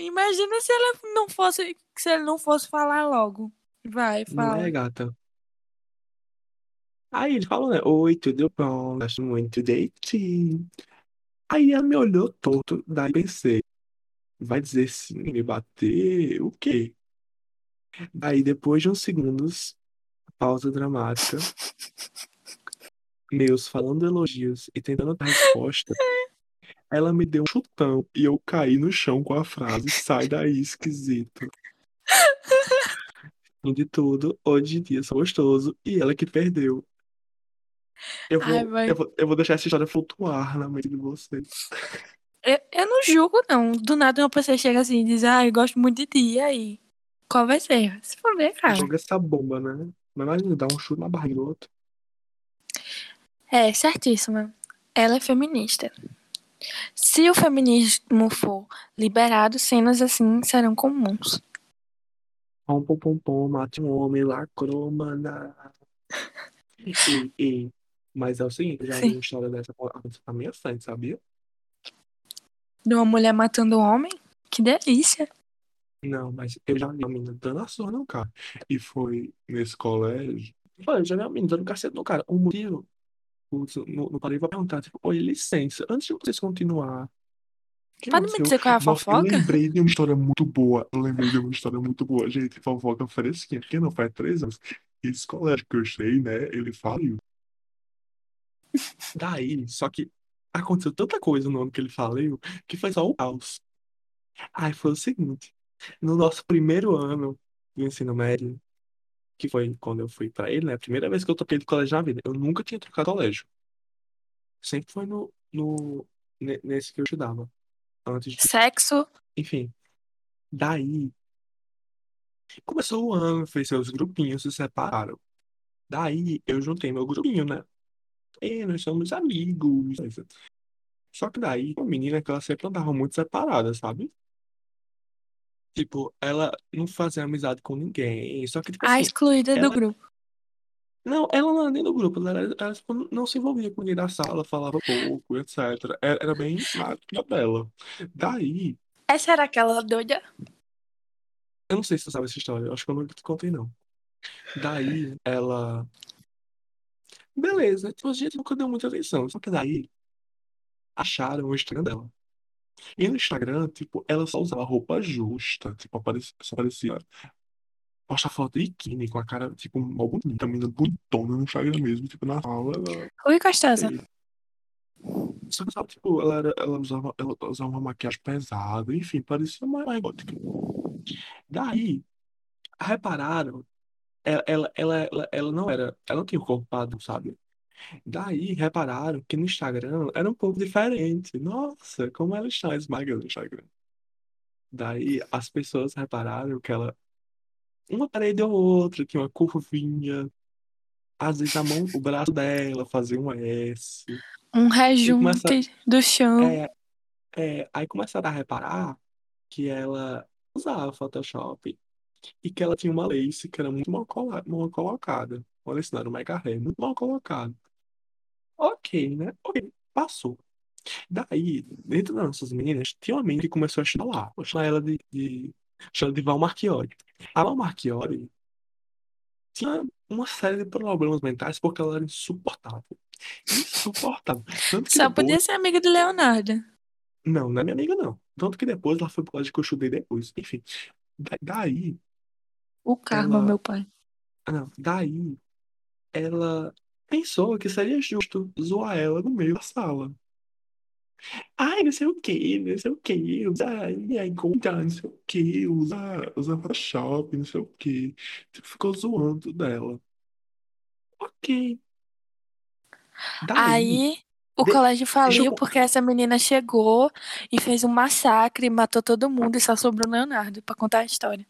Imagina se ele não fosse, se ele não fosse falar logo. Vai, Não fala. é, gata? Aí ele falou, né? Oi, tudo bom? Gosto muito de ti. Aí ela me olhou torto, daí pensei, vai dizer sim, me bater, o quê? Daí depois de uns segundos, pausa dramática, <laughs> meus falando elogios e tentando dar resposta, <laughs> ela me deu um chutão e eu caí no chão com a frase, sai daí, esquisito. <laughs> Fim de tudo, hoje em dia sou gostoso e ela que perdeu. Eu Ai, vou, vai. eu vou, eu vou deixar essa história flutuar na mente de vocês. Eu, eu não julgo, não. Do nada uma pessoa chega assim e diz, ah, eu gosto muito de ti, e aí? Qual vai ser? Se for ver, cara. Joga essa bomba, né? Mas imagina, dá um chute na barriga do outro. É, certíssima. Ela é feminista. Se o feminismo for liberado, cenas assim serão comuns. Pom, pom, pom, pom, mate um homem, lacrou, mana. E, e, mas é o seguinte, já vi Sim. uma história dessa acontecendo na minha frente, sabia? De uma mulher matando um homem? Que delícia. Não, mas eu já vi uma menina dando a surra no cara. E foi nesse colégio. Foi, eu já vi uma menina dando cacete no cara. O motivo, não parei pra perguntar, tipo, oi, licença, antes de vocês continuar. que Pode me dizer qual é a Nossa, eu fofoca? lembrei de uma história muito boa. Eu lembrei de uma história muito boa. Gente, fofoca fresquinha. Porque não faz três anos. Esse colégio que eu estudei, né? Ele faliu. Daí, só que aconteceu tanta coisa no ano que ele faliu que foi só o caos. Aí foi o seguinte: no nosso primeiro ano do ensino médio, que foi quando eu fui pra ele, né? A primeira vez que eu troquei de colégio na vida, eu nunca tinha trocado colégio. Sempre foi no, no, ne- nesse que eu estudava. Antes de Sexo. enfim, daí Começou o ano, fez seus grupinhos, se separaram. Daí eu juntei meu grupinho, né? E nós somos amigos. Só que daí, a menina que ela sempre andava muito separada, sabe? Tipo, ela não fazia amizade com ninguém. Só que, tipo A assim, excluída do ela. grupo. Não, ela não era nem do grupo, ela, era- ela, tipo, não se envolvia com ninguém da sala, falava pouco, etc. Era, era bem na na dela. Daí, Essa era aquela doida? eu não sei se você sabe essa história, eu acho que eu nunca te contei, não. Daí, ela. Beleza, tipo, a gente nunca deu muita atenção. Só que daí, acharam o Instagram dela. E no Instagram, tipo, ela só usava roupa justa. Tipo, aparecia, só aparecia. Posta foto de biquíni com a cara, tipo, mal bonita, menina bonitona no Instagram mesmo. Tipo, na aula, ela. Ui, gostosa. Só que, sabe, tipo, ela, era, ela, usava, ela usava uma maquiagem pesada, enfim, parecia mais, mais gótica. Daí, repararam, ela, ela, ela, ela, ela não era, ela não tinha o corpo padrão, sabe? Daí, repararam que no Instagram era um pouco diferente. Nossa, como ela está esmagando no Instagram. Daí, as pessoas repararam que ela, uma parede ou outra, tinha uma curvinha. Às vezes a mão, o braço dela fazia um S. Um E rejunte do chão. é, é, aí começaram a reparar que ela usava Photoshop e que ela tinha uma lace que era muito mal, cola- mal colocada. Olha, isso não era um mega hair, muito mal colocado. Ok, né? Ok, passou. Daí, dentro das nossas meninas, tinha uma menina que começou a chamar, vou chamar ela de, de, chamar de Val Marchiori. A Val Marchiori tinha uma série de problemas mentais porque ela era insuportável. Insuportável. Tanto que Só depois. podia ser amiga do Leonardo. Não, não é minha amiga, não. Tanto que depois ela foi pro colégio que eu estudei depois. Enfim. Da- Daí, O karma, ela. meu pai. Não, daí, ela pensou que seria justo zoar ela no meio da sala. Ai, não sei o que, não sei o que, usa conta, não sei o que, usa, usa Photoshop, não sei o que. Ficou zoando dela. Ok. Daí, Aí o de- colégio eu. faliu con- porque essa menina chegou e fez um massacre, matou todo mundo e só sobrou o Leonardo pra contar a história.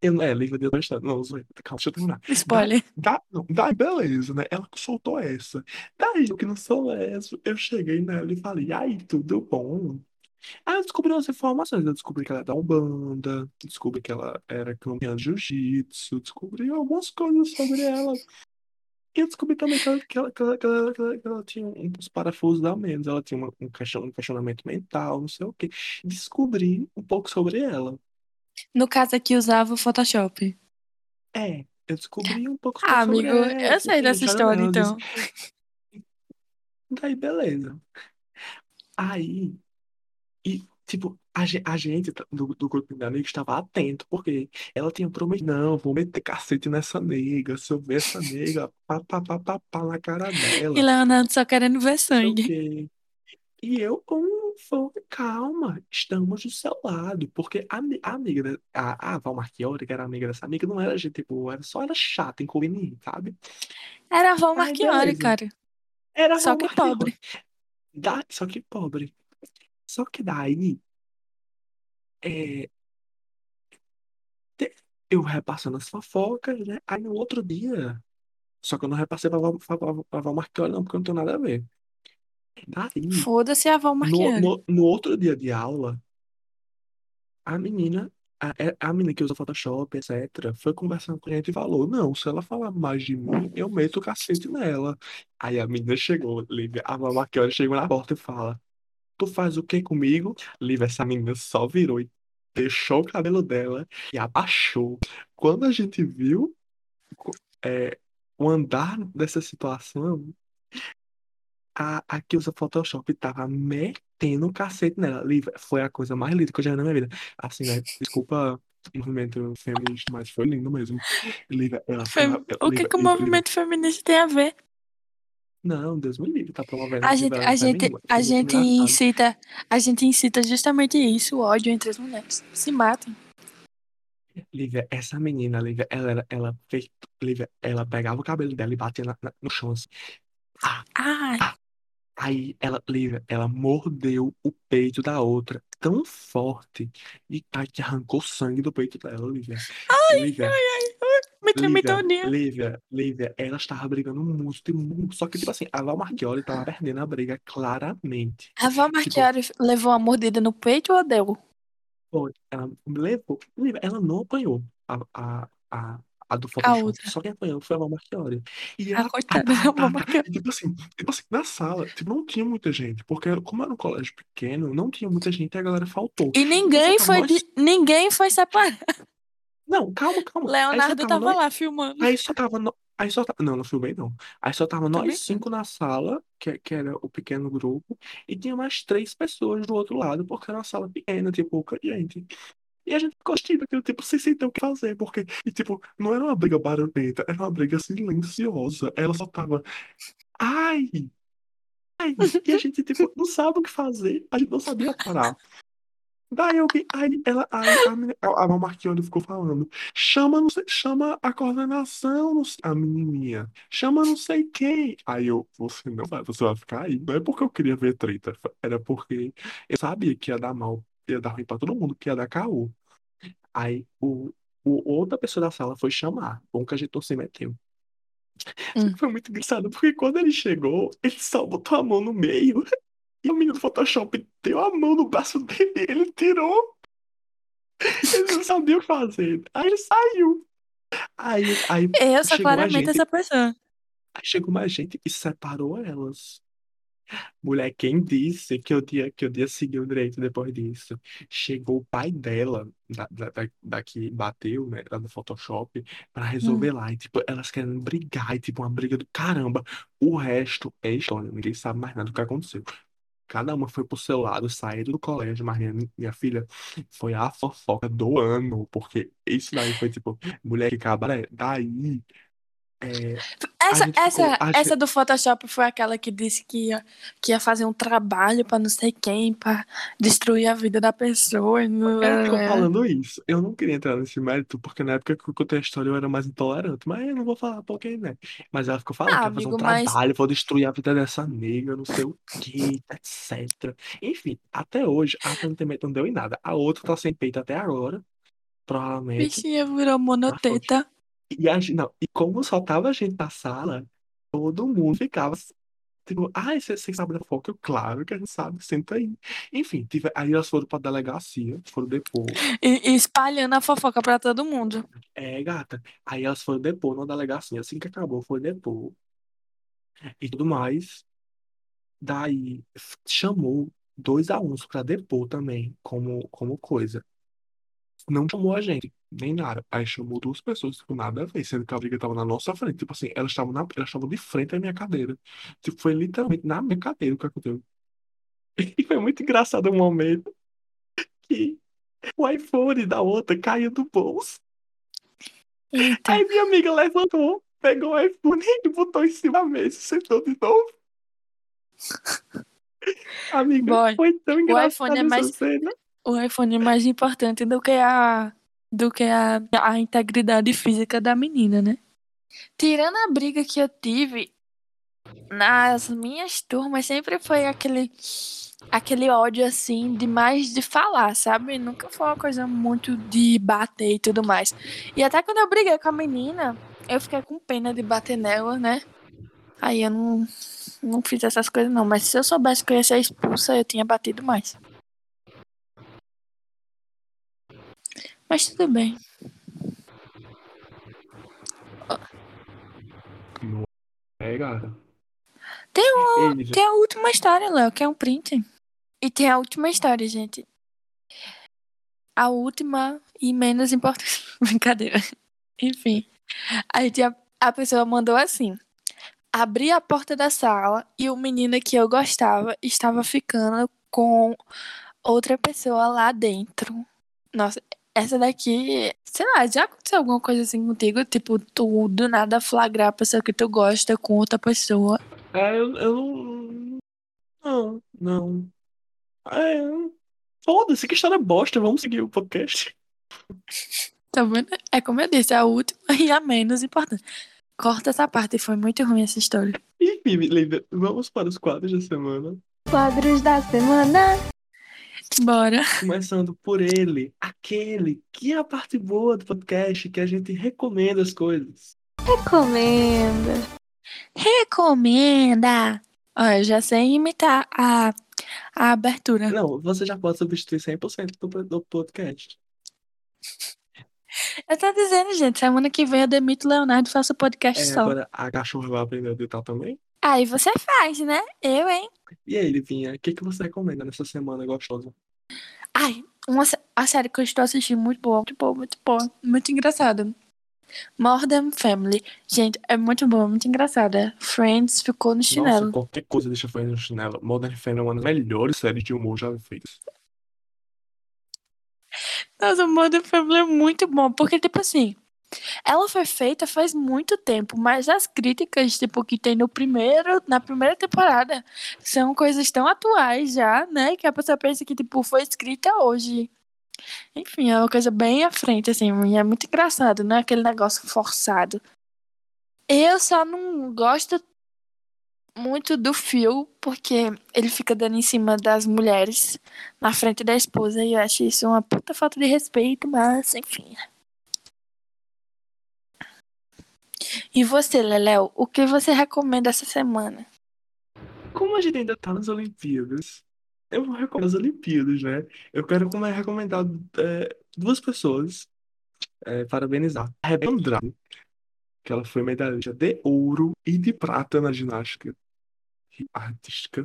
Eu, é, livro de história. Não, zoeira. Calma, deixa eu terminar. Da, Spoiler. da, não, daí, beleza, né? Ela soltou essa. Daí, eu que não sou lésbico, eu cheguei nela e falei, ai, tudo bom? Aí eu descobri umas informações. Eu descobri que ela é da Umbanda, descobri que ela era campeã de jiu-jitsu, descobri algumas coisas sobre ela. E eu descobri também que ela, que ela, que ela, que ela, que ela- que ela tinha uns parafusos a menos, ela tinha um, um questionamento mental, não sei o quê. Descobri um pouco sobre ela. No caso aqui usava o Photoshop. É, eu descobri um pouco <laughs> Ah, amigo, ela, eu sei dessa história, ela então. Daí, beleza. Aí, e, tipo, a, a gente do, do grupo de amigos estava atento, porque ela tinha prometido, não, vou meter cacete nessa nega, se eu ver essa nega, pá, pá, pá, pá, pá na cara E dela, Leonardo só querendo ver sangue. E eu, um, calma, estamos do seu lado, porque a, a amiga, a, a Val Marchiori, que era amiga dessa amiga, não era gente boa, era só era chata, inconveniente, sabe? Era a Val Marchiori, cara. Era a Só Val que Marchiori. pobre. Da, só que pobre. Só que daí, é, eu repassando as fofocas, né? Aí no outro dia, só que eu não repassei pra Val, pra Val, pra Val Marchiori, não, porque eu não tenho nada a ver. Daí, Foda-se a Val no, Marchiori. no, no outro dia de aula, a menina, a, é- a menina que usa Photoshop, etc., foi conversando com a gente e falou: Não, se ela falar mais de mim, eu meto o cacete nela. Aí a menina chegou, Lívia, a Val Marchiori chegou na porta e fala: Tu faz o que comigo? Lívia, essa menina só virou e deixou o cabelo dela e abaixou. Quando a gente viu é, o andar dessa situação, a, a que usa Photoshop tava metendo o cacete nela. Lívia, foi a coisa mais linda que eu já vi na minha vida. Assim, né? Desculpa o movimento feminista, mas foi lindo mesmo. Lívia, ela. Fem- a- O que que o movimento feminista tem a ver? Não, Deus me livre, tá promovendo A gente, a gente, a gente incita, a gente incita justamente isso, o ódio entre as mulheres. Se matem. Lívia, essa menina, Lívia, ela, era- ela fez, Lívia, ela pegava o cabelo dela e batia na- na- no chão assim. Ah, Ai, ah. Aí ela, Lívia, ela mordeu o peito da outra tão forte e ai, que arrancou sangue do peito dela, Lívia. Lívia, Me tremi Lívia. Lívia, Lívia, ela estava brigando muito, e muito. Só que, tipo assim, a Val Marchiori tava perdendo a briga claramente. A Val Marchiori levou uma mordida no peito ou deu? Ela levou, Lívia, ela não apanhou a, a, a, a do Photoshop. outra. Só quem apanhou foi a Val Marchiori. E ela coitada tá, <laughs> da tá, Val tá, Marchiori. e, tipo assim, tipo assim, na sala, tipo, não tinha muita gente, porque como era um colégio pequeno, não tinha muita gente e a galera faltou. E ninguém foi, nós- de- ninguém foi separado. Não, calma, calma. Leonardo tava tava nós- lá filmando. Aí só tava. No... Aí só tava... Não, não filmei, não. Aí só tava Também nós cinco na sala, que, que era o pequeno grupo, e tinha mais três pessoas do outro lado, porque era uma sala pequena, tinha pouca gente. E a gente ficou assistindo aquilo, tipo, sem saber o que fazer, porque, e, tipo, não era uma briga barulhenta, era uma briga silenciosa. Ela só tava. Ai! Ai! E a <laughs> gente, tipo, não sabe o que fazer, a gente não sabia parar. Daí alguém, aí ela, aí a, a, a Marquione ficou falando, chama, não sei, chama a coordenação, não sei- a menininha, chama não sei quem. Aí eu, você não vai, você vai ficar aí. Não é porque eu queria ver treta, era porque eu sabia que ia dar mal, ia dar ruim pra todo mundo, que ia dar caô. Aí o, o outra pessoa da sala foi chamar, bom que a gente se meteu. Hum. Foi muito engraçado, porque quando ele chegou, ele só botou a mão no meio. <laughs> E o menino do Photoshop deu a mão no braço dele, ele tirou. Ele não sabia o que fazer. Aí ele saiu. Aí, aí, Eu sou claramente gente. essa pessoa. aí chegou mais gente e separou elas. Mulher, quem disse que eu ia, que eu ia seguir o direito depois disso? Chegou o pai dela, da, da, da, da que bateu, né, lá no Photoshop, pra resolver lá. E, tipo, elas querendo brigar, e, tipo, uma briga do caramba. O resto é história, ninguém sabe mais nada do que aconteceu. Cada uma foi pro seu lado, saíram do colégio, mas minha, minha filha foi a fofoca do ano, porque isso daí foi tipo, mulher que cabaré. Daí, é, Essa, essa, ficou- essa do Photoshop foi aquela que disse que ia, que ia fazer um trabalho pra não sei quem, pra destruir a vida da pessoa. não- ela ficou falando isso. Eu não queria entrar nesse mérito, porque na época que eu contei a história eu era mais intolerante, mas eu não vou falar porque, né? Mas ela ficou falando Ah, que ia fazer um amigo, mas- trabalho, vou destruir a vida dessa nega, não sei o que, etc. Enfim, até hoje, a aparentemente não deu em nada. A outra tá sem peito até agora, provavelmente. Bichinha virou monoteta. E, a, não, e como só tava a gente na sala, todo mundo ficava tipo, ai, você você sabe da fofoca? Eu, claro que a gente sabe, senta aí. Enfim, tive, aí elas foram pra delegacia, foram depor. E, e espalhando a fofoca pra todo mundo. É, gata. Aí elas foram depor na delegacia. Assim que acabou, foi depor. E tudo mais. Daí chamou dois alunos pra depor também, como, como coisa. Não chamou a gente, nem nada. Aí chamou duas pessoas, tipo, nada a ver, sendo que a briga tava na nossa frente. Tipo assim, elas estavam na, elas estavam de frente à minha cadeira. Tipo, foi literalmente na minha cadeira o que aconteceu. <laughs> E foi muito engraçado o momento que o iPhone da outra caiu do bolso. Eita. Aí minha amiga levantou, pegou o iPhone <laughs> e botou em cima da mesa e sentou de novo. <laughs> Amiga, Boy, foi tão engraçado iPhone é mais- cena. O iPhone é mais importante do que a do que a, a integridade física da menina, né? Tirando a briga que eu tive nas minhas turmas, sempre foi aquele aquele ódio assim de mais de falar, sabe? Nunca foi uma coisa muito de bater e tudo mais. E até quando eu briguei com a menina, eu fiquei com pena de bater nela, né? Aí eu não não fiz essas coisas não, mas se eu soubesse que eu ia ser expulsa, eu tinha batido mais. Mas tudo bem. É, cara. Tem Ele, Tem a última história, Léo, que é um print. E tem a última história, gente. A última e menos importante. <laughs> Brincadeira. Enfim. Aí tinha- a pessoa mandou assim. Abri a porta da sala e o menino que eu gostava estava ficando com outra pessoa lá dentro. Nossa, essa daqui, sei lá, já aconteceu alguma coisa assim contigo? Tipo, tu do nada flagrar a pessoa que tu gosta com outra pessoa. É, eu, eu não. Não, não. É, foda-se, que história bosta. Vamos seguir o podcast. Tá vendo? É como eu disse, a última e a menos importante. Corta essa parte, foi muito ruim essa história. Enfim, Lívia, vamos para os quadros da semana. Quadros da semana. Bora. Começando por ele, aquele que é a parte boa do podcast, que a gente recomenda as coisas. Recomenda. Recomenda. Eu já sei imitar a, a abertura. Não, você já pode substituir 100% do, do podcast. Eu tô dizendo, gente, semana que vem eu demito o Leonardo e faço o podcast É, só. agora a cachorra vai aprender a editar também. Aí você faz, né? Eu, hein? E aí, Livinha, o que, que você recomenda nessa semana gostosa? Ai, uma, a série que eu estou assistindo muito boa, muito boa, muito boa, muito engraçada. Modern Family. Gente, é muito boa, muito engraçada. Friends ficou no Nossa, chinelo. qualquer coisa deixa Friends no chinelo. Modern Family é uma das melhores séries de humor já feitas. Nossa, Modern Family é muito bom, porque, tipo assim, ela foi feita faz muito tempo, mas as críticas, tipo, que tem no primeiro, na primeira temporada, são coisas tão atuais já, né, que a pessoa pensa que, tipo, foi escrita hoje. Enfim, é uma coisa bem à frente, assim, é muito engraçado, não é aquele negócio forçado. Eu só não gosto muito do Phil, porque ele fica dando em cima das mulheres na frente da esposa, e eu acho isso uma puta falta de respeito, mas enfim. E você, Leléo, o que você recomenda essa semana? Como a gente ainda tá nas Olimpíadas, eu vou recomendar as Olimpíadas, né? Eu quero como é recomendar é, duas pessoas, é, parabenizar. A Rebeca Andrade, que ela foi medalhista de ouro e de prata na ginástica artística.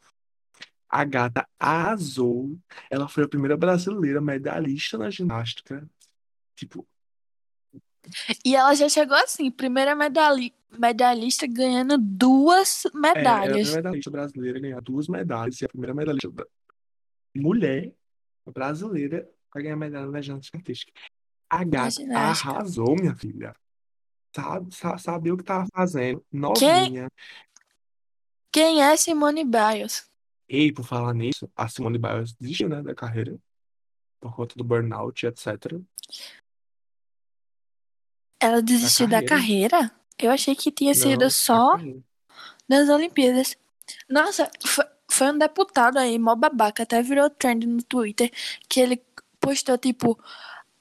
A gata arrasou. Ela foi a primeira brasileira medalhista na ginástica. Tipo, E ela já chegou assim, primeira medalhi medalhista ganhando duas ela é a medalhas. primeira medalhista brasileira ganhar duas medalhas e a primeira medalhista mulher brasileira a ganhar medalha na ginástica artística. A gata arrasou, minha filha. Sabe, sa- sabia o que tava fazendo. Novinha. Quem é Simone Biles? E por falar nisso, a Simone Biles desistiu, né, da carreira por conta do burnout, etc. Ela desistiu da carreira. carreira? Eu achei que tinha sido Não, só da das Olimpíadas. Nossa, foi, foi um deputado aí, mó babaca, até virou trend no Twitter, que ele postou tipo,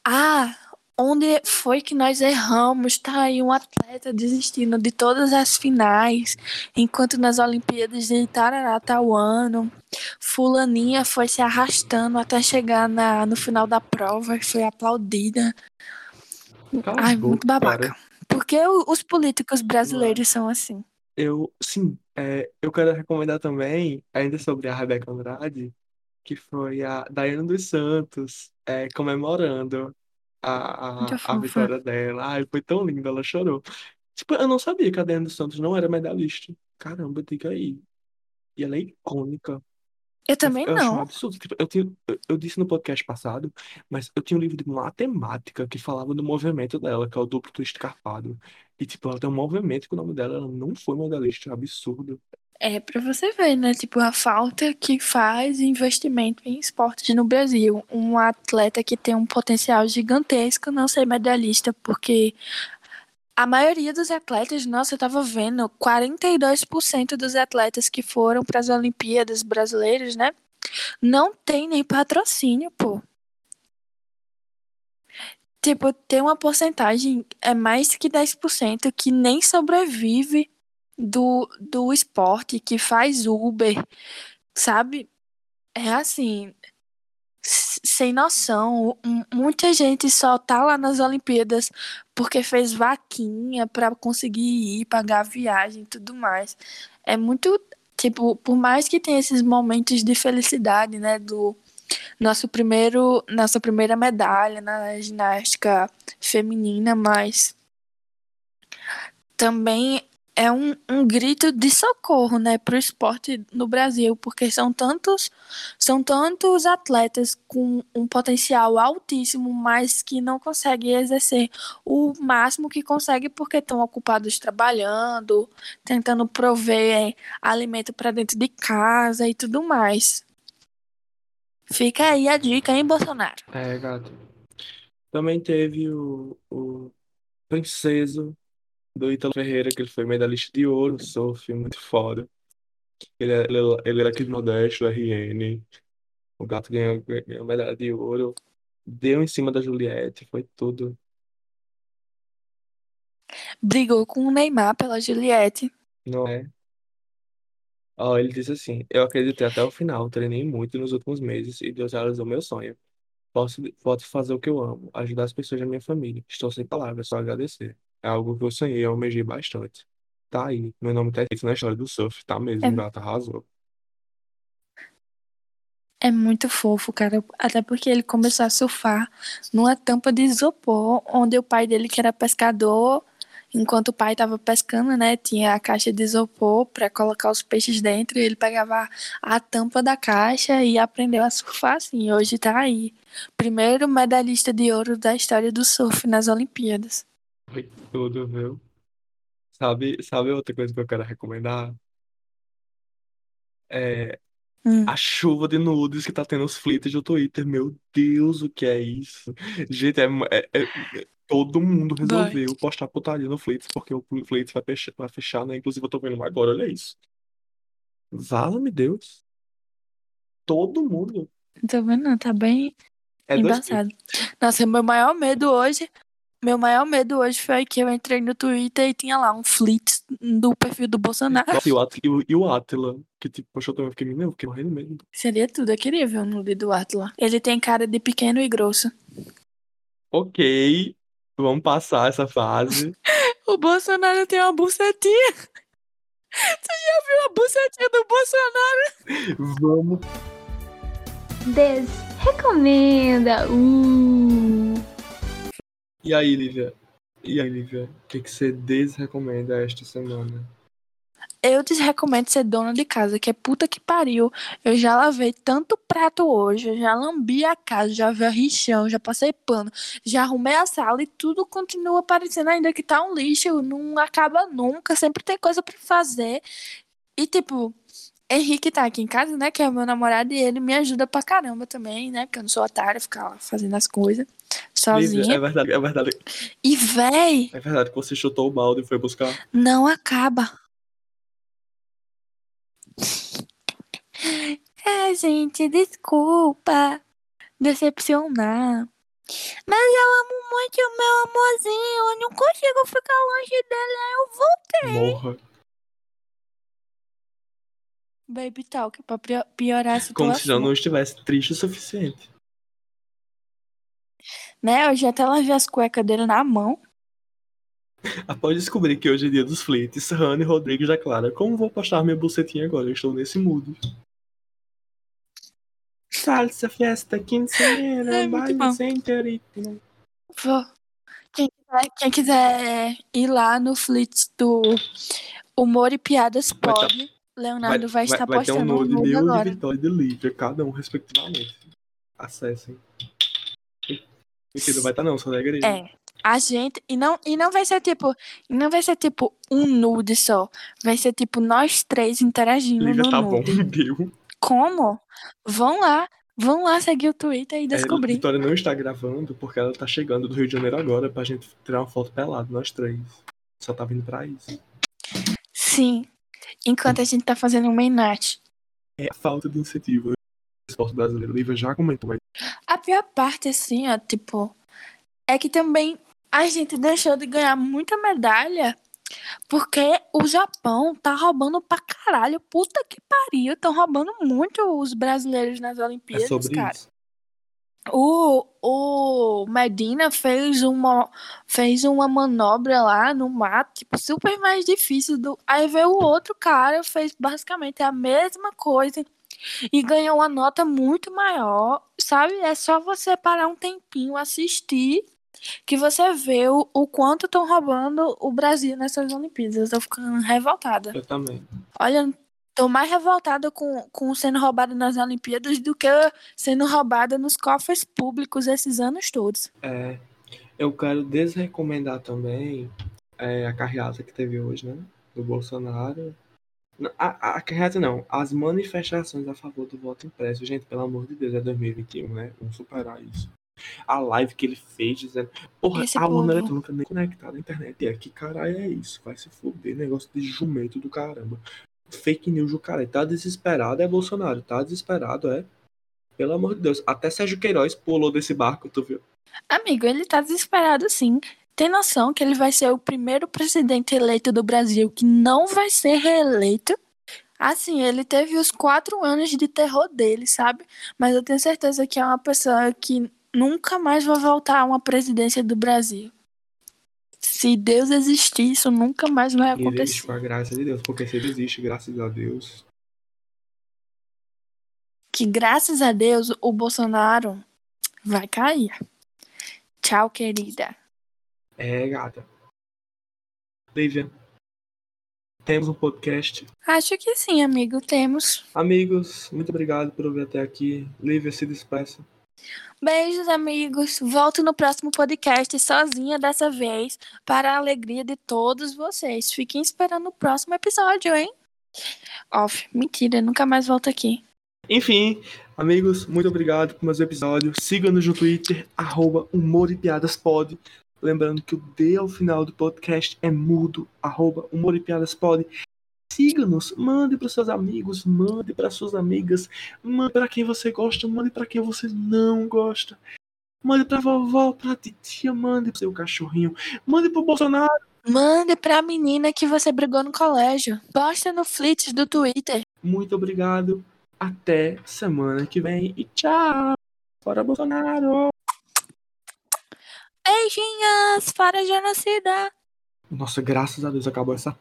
ah, onde foi que nós erramos? Tá aí um atleta desistindo de todas as finais, enquanto nas Olimpíadas de Tarará, ano fulaninha foi se arrastando até chegar na, no final da prova e foi aplaudida. Cala Ai, boca, muito babaca. cara. Porque o- os políticos brasileiros são assim. Eu, sim, é, eu quero recomendar também, ainda sobre a Rebeca Andrade, que foi a Daiane dos Santos, é, comemorando a, a, a vitória dela. Ai, foi tão lindo, ela chorou. Tipo, eu não sabia que a Daiane dos Santos não era medalhista. Caramba, diga aí. E ela é icônica. Eu também Eu acho um não. absurdo. Tipo, eu, tinha, eu, eu disse no podcast passado, mas eu tinha um livro de matemática que falava do movimento dela, que é o duplo twist carpado. E, tipo, ela tem um movimento que o nome dela ela não foi medalhista. É absurdo. É pra você ver, né? Tipo, a falta que faz investimento em esportes no Brasil. Um atleta que tem um potencial gigantesco não ser medalhista, porque a maioria dos atletas, nossa, eu tava vendo, 42% dos atletas que foram para as Olimpíadas brasileiras, né? Não tem nem patrocínio, pô. Tipo, tem uma porcentagem, é mais que 10%, que nem sobrevive do, do esporte, que faz Uber, sabe? É assim, sem noção. Muita gente só tá lá nas Olimpíadas porque fez vaquinha pra conseguir ir, pagar a viagem e tudo mais. É muito, tipo, por mais que tenha esses momentos de felicidade, né, do nosso primeiro, nossa primeira medalha na ginástica feminina, mas também é um, um grito de socorro, né, para o esporte no Brasil, porque são tantos, são tantos atletas com um potencial altíssimo, mas que não conseguem exercer o máximo que conseguem porque estão ocupados trabalhando, tentando prover alimento para dentro de casa e tudo mais. Fica aí a dica, hein, Bolsonaro? É, gato. Também teve o, o Princeso, do Ítalo Ferreira, que ele foi medalhista de ouro surf, muito foda. Ele, é- ele, é- ele era aqui do Nordeste, do RN. O gato ganhou, ganhou medalha de ouro. Deu em cima da Juliette, foi tudo. Brigou com o Neymar pela Juliette. Não é? Ó, ele disse assim: Eu acreditei até o final, treinei muito nos últimos meses e Deus realizou meu sonho. Posso, posso fazer o que eu amo, ajudar as pessoas da minha família. Estou sem palavras, só agradecer. É algo que eu sonhei e almejei bastante. Tá aí, meu nome tá escrito na história do surf, tá mesmo, É. o gato arrasou. É muito fofo, cara. Até porque ele começou a surfar numa tampa de isopor, onde o pai dele, que era pescador, enquanto o pai tava pescando, né, tinha a caixa de isopor para colocar os peixes dentro, e ele pegava a tampa da caixa e aprendeu a surfar assim. Hoje tá aí. Primeiro medalhista de ouro da história do surf nas Olimpíadas. Foi tudo, viu? Sabe, sabe outra coisa que eu quero recomendar? É Hum. a chuva de nudes que tá tendo os flits do Twitter. Meu Deus, o que é isso? Gente, é, é- é- todo mundo resolveu postar putaria no Flits, porque o Flits vai fechar, vai fechar, né? Inclusive, eu tô vendo agora, olha isso. Vala-me Deus. Todo mundo. Não tô vendo, não, tá bem É dois embaçado. Nossa, meu maior medo hoje, meu maior medo hoje foi que eu entrei no Twitter e tinha lá um fleet do perfil do Bolsonaro. Nossa, e o At- e o- Atila, que tipo, também, eu fiquei, meu, eu fiquei morrendo mesmo. Seria tudo, eu queria ver o nude do Atlas. Ele tem cara de pequeno e grosso. Ok, vamos passar essa fase. <laughs> O Bolsonaro tem uma bucetinha. <laughs> Você já viu a bucetinha do Bolsonaro? Vamos Desrecomenda. Uh. E aí, Lívia? E aí, Lívia? O que, que você desrecomenda esta semana? Eu te recomendo ser dona de casa, que é puta que pariu. Eu já lavei tanto prato hoje, já lambi a casa, já varri chão, já passei pano, já arrumei a sala e tudo continua parecendo ainda que tá um lixo, não acaba nunca, sempre tem coisa pra fazer. E tipo, Henrique tá aqui em casa, né, que é meu namorado, e ele me ajuda pra caramba também, né, porque eu não sou otária, ficar lá fazendo as coisas Lívia, sozinha. é verdade, é verdade, E véi, é verdade que você chutou o balde e foi buscar. não acaba. É, gente, desculpa decepcionar. Mas eu amo muito o meu amorzinho. Eu não consigo ficar longe dele. Aí eu vou, Morra. baby talk, pra piorar a Como se situação. não estivesse triste o suficiente. Né? Eu já até lavei as cuecas dele na mão. Após descobrir que hoje é dia dos flits, Rani Rodrigues declara: Como vou postar minha bucetinha agora? Eu estou nesse mood. Salsa, festa, quinceañera, É, baile sem ritmo. Vou. Quem quiser, quem quiser ir lá no Flits do Humor e Piadas Vai tá- Pode, Leonardo vai, estar vai ter um postando um nude nude meu agora. de Vitória e de Lívia, cada um respectivamente. Acessem. Mentira, vai estar não, só da igreja. É. A gente. E não, e não vai ser tipo. e Não vai ser tipo um nude só. Vai ser tipo nós três interagindo Lívia, no tá bom, nude. deu. Como? Vão lá. Vão lá seguir o Twitter e É, descobrir. Vitória não está gravando porque ela tá chegando do Rio de Janeiro agora pra gente tirar uma foto pelada, nós três. Só tá vindo pra isso. Sim. Enquanto a gente tá fazendo um mainnet. É a falta de incentivo esporte brasileiro. Lívia já comentou, mas A pior parte, assim, ó, tipo. É que também a gente deixou de ganhar muita medalha porque o Japão tá roubando pra caralho. Puta que pariu. Estão roubando muito os brasileiros nas é Olimpíadas, sobre cara. isso. O, o Medina fez uma, fez uma manobra lá no mato, tipo, super mais difícil. Do... Aí veio o outro cara, fez basicamente a mesma coisa e ganhou uma nota muito maior, sabe? É só você parar um tempinho, assistir, que você vê o, o quanto estão roubando o Brasil nessas Olimpíadas. Eu tô ficando revoltada. Eu também. Olha, tô mais revoltada com, com sendo roubada nas Olimpíadas do que sendo roubada nos cofres públicos esses anos todos. É, eu quero desrecomendar também é, a carreata que teve hoje, né? Do Bolsonaro. A, a carreata não, as manifestações a favor do voto impresso. Gente, pelo amor de Deus, é 2021, né? Vamos superar isso. a live que ele fez dizendo, porra, Esse a urna povo. eletrônica nem conectada à internet. É, que caralho é isso? Vai se fuder, negócio de jumento do caramba. Fake news do cara. Tá desesperado, é Bolsonaro. Tá desesperado, é. Pelo amor de Deus. Até Sérgio Queiroz pulou desse barco, tu viu? Amigo, ele tá desesperado sim. Tem noção que ele vai ser o primeiro presidente eleito do Brasil que não vai ser reeleito? Assim, ele teve os quatro anos de terror dele, sabe? Mas eu tenho certeza que é uma pessoa que nunca mais vai voltar a uma presidência do Brasil. Se Deus existir, isso nunca mais vai E existe acontecer. com a graça de Deus. Porque se ele existe, graças a Deus. Que graças a Deus o Bolsonaro vai cair. Tchau, querida. É, gata. Lívia. Temos um podcast. Acho que sim, amigo, temos. Amigos, muito obrigado por ouvir até aqui. Lívia, se despeça. Beijos, amigos. Volto no próximo podcast sozinha dessa vez, para a alegria de todos vocês. Fiquem esperando o próximo episódio, hein? Off, mentira, nunca mais volto aqui. Enfim, amigos, muito obrigado por mais um episódio. Siga-nos no Twitter, arroba Humor e Piadas Pod. Lembrando que o D ao final do podcast é mudo, arroba Humor e Piadas Pod. Siga-nos, mande para seus amigos, mande para suas amigas, mande para quem você gosta, mande para quem você não gosta. Mande pra vovó, pra titia, mande pro seu cachorrinho, mande pro Bolsonaro. Mande pra menina que você brigou no colégio. Posta no Flits do Twitter. Muito obrigado. Até semana que vem e tchau. Fora Bolsonaro. Beijinhos, para genocida. Nossa, graças a Deus acabou essa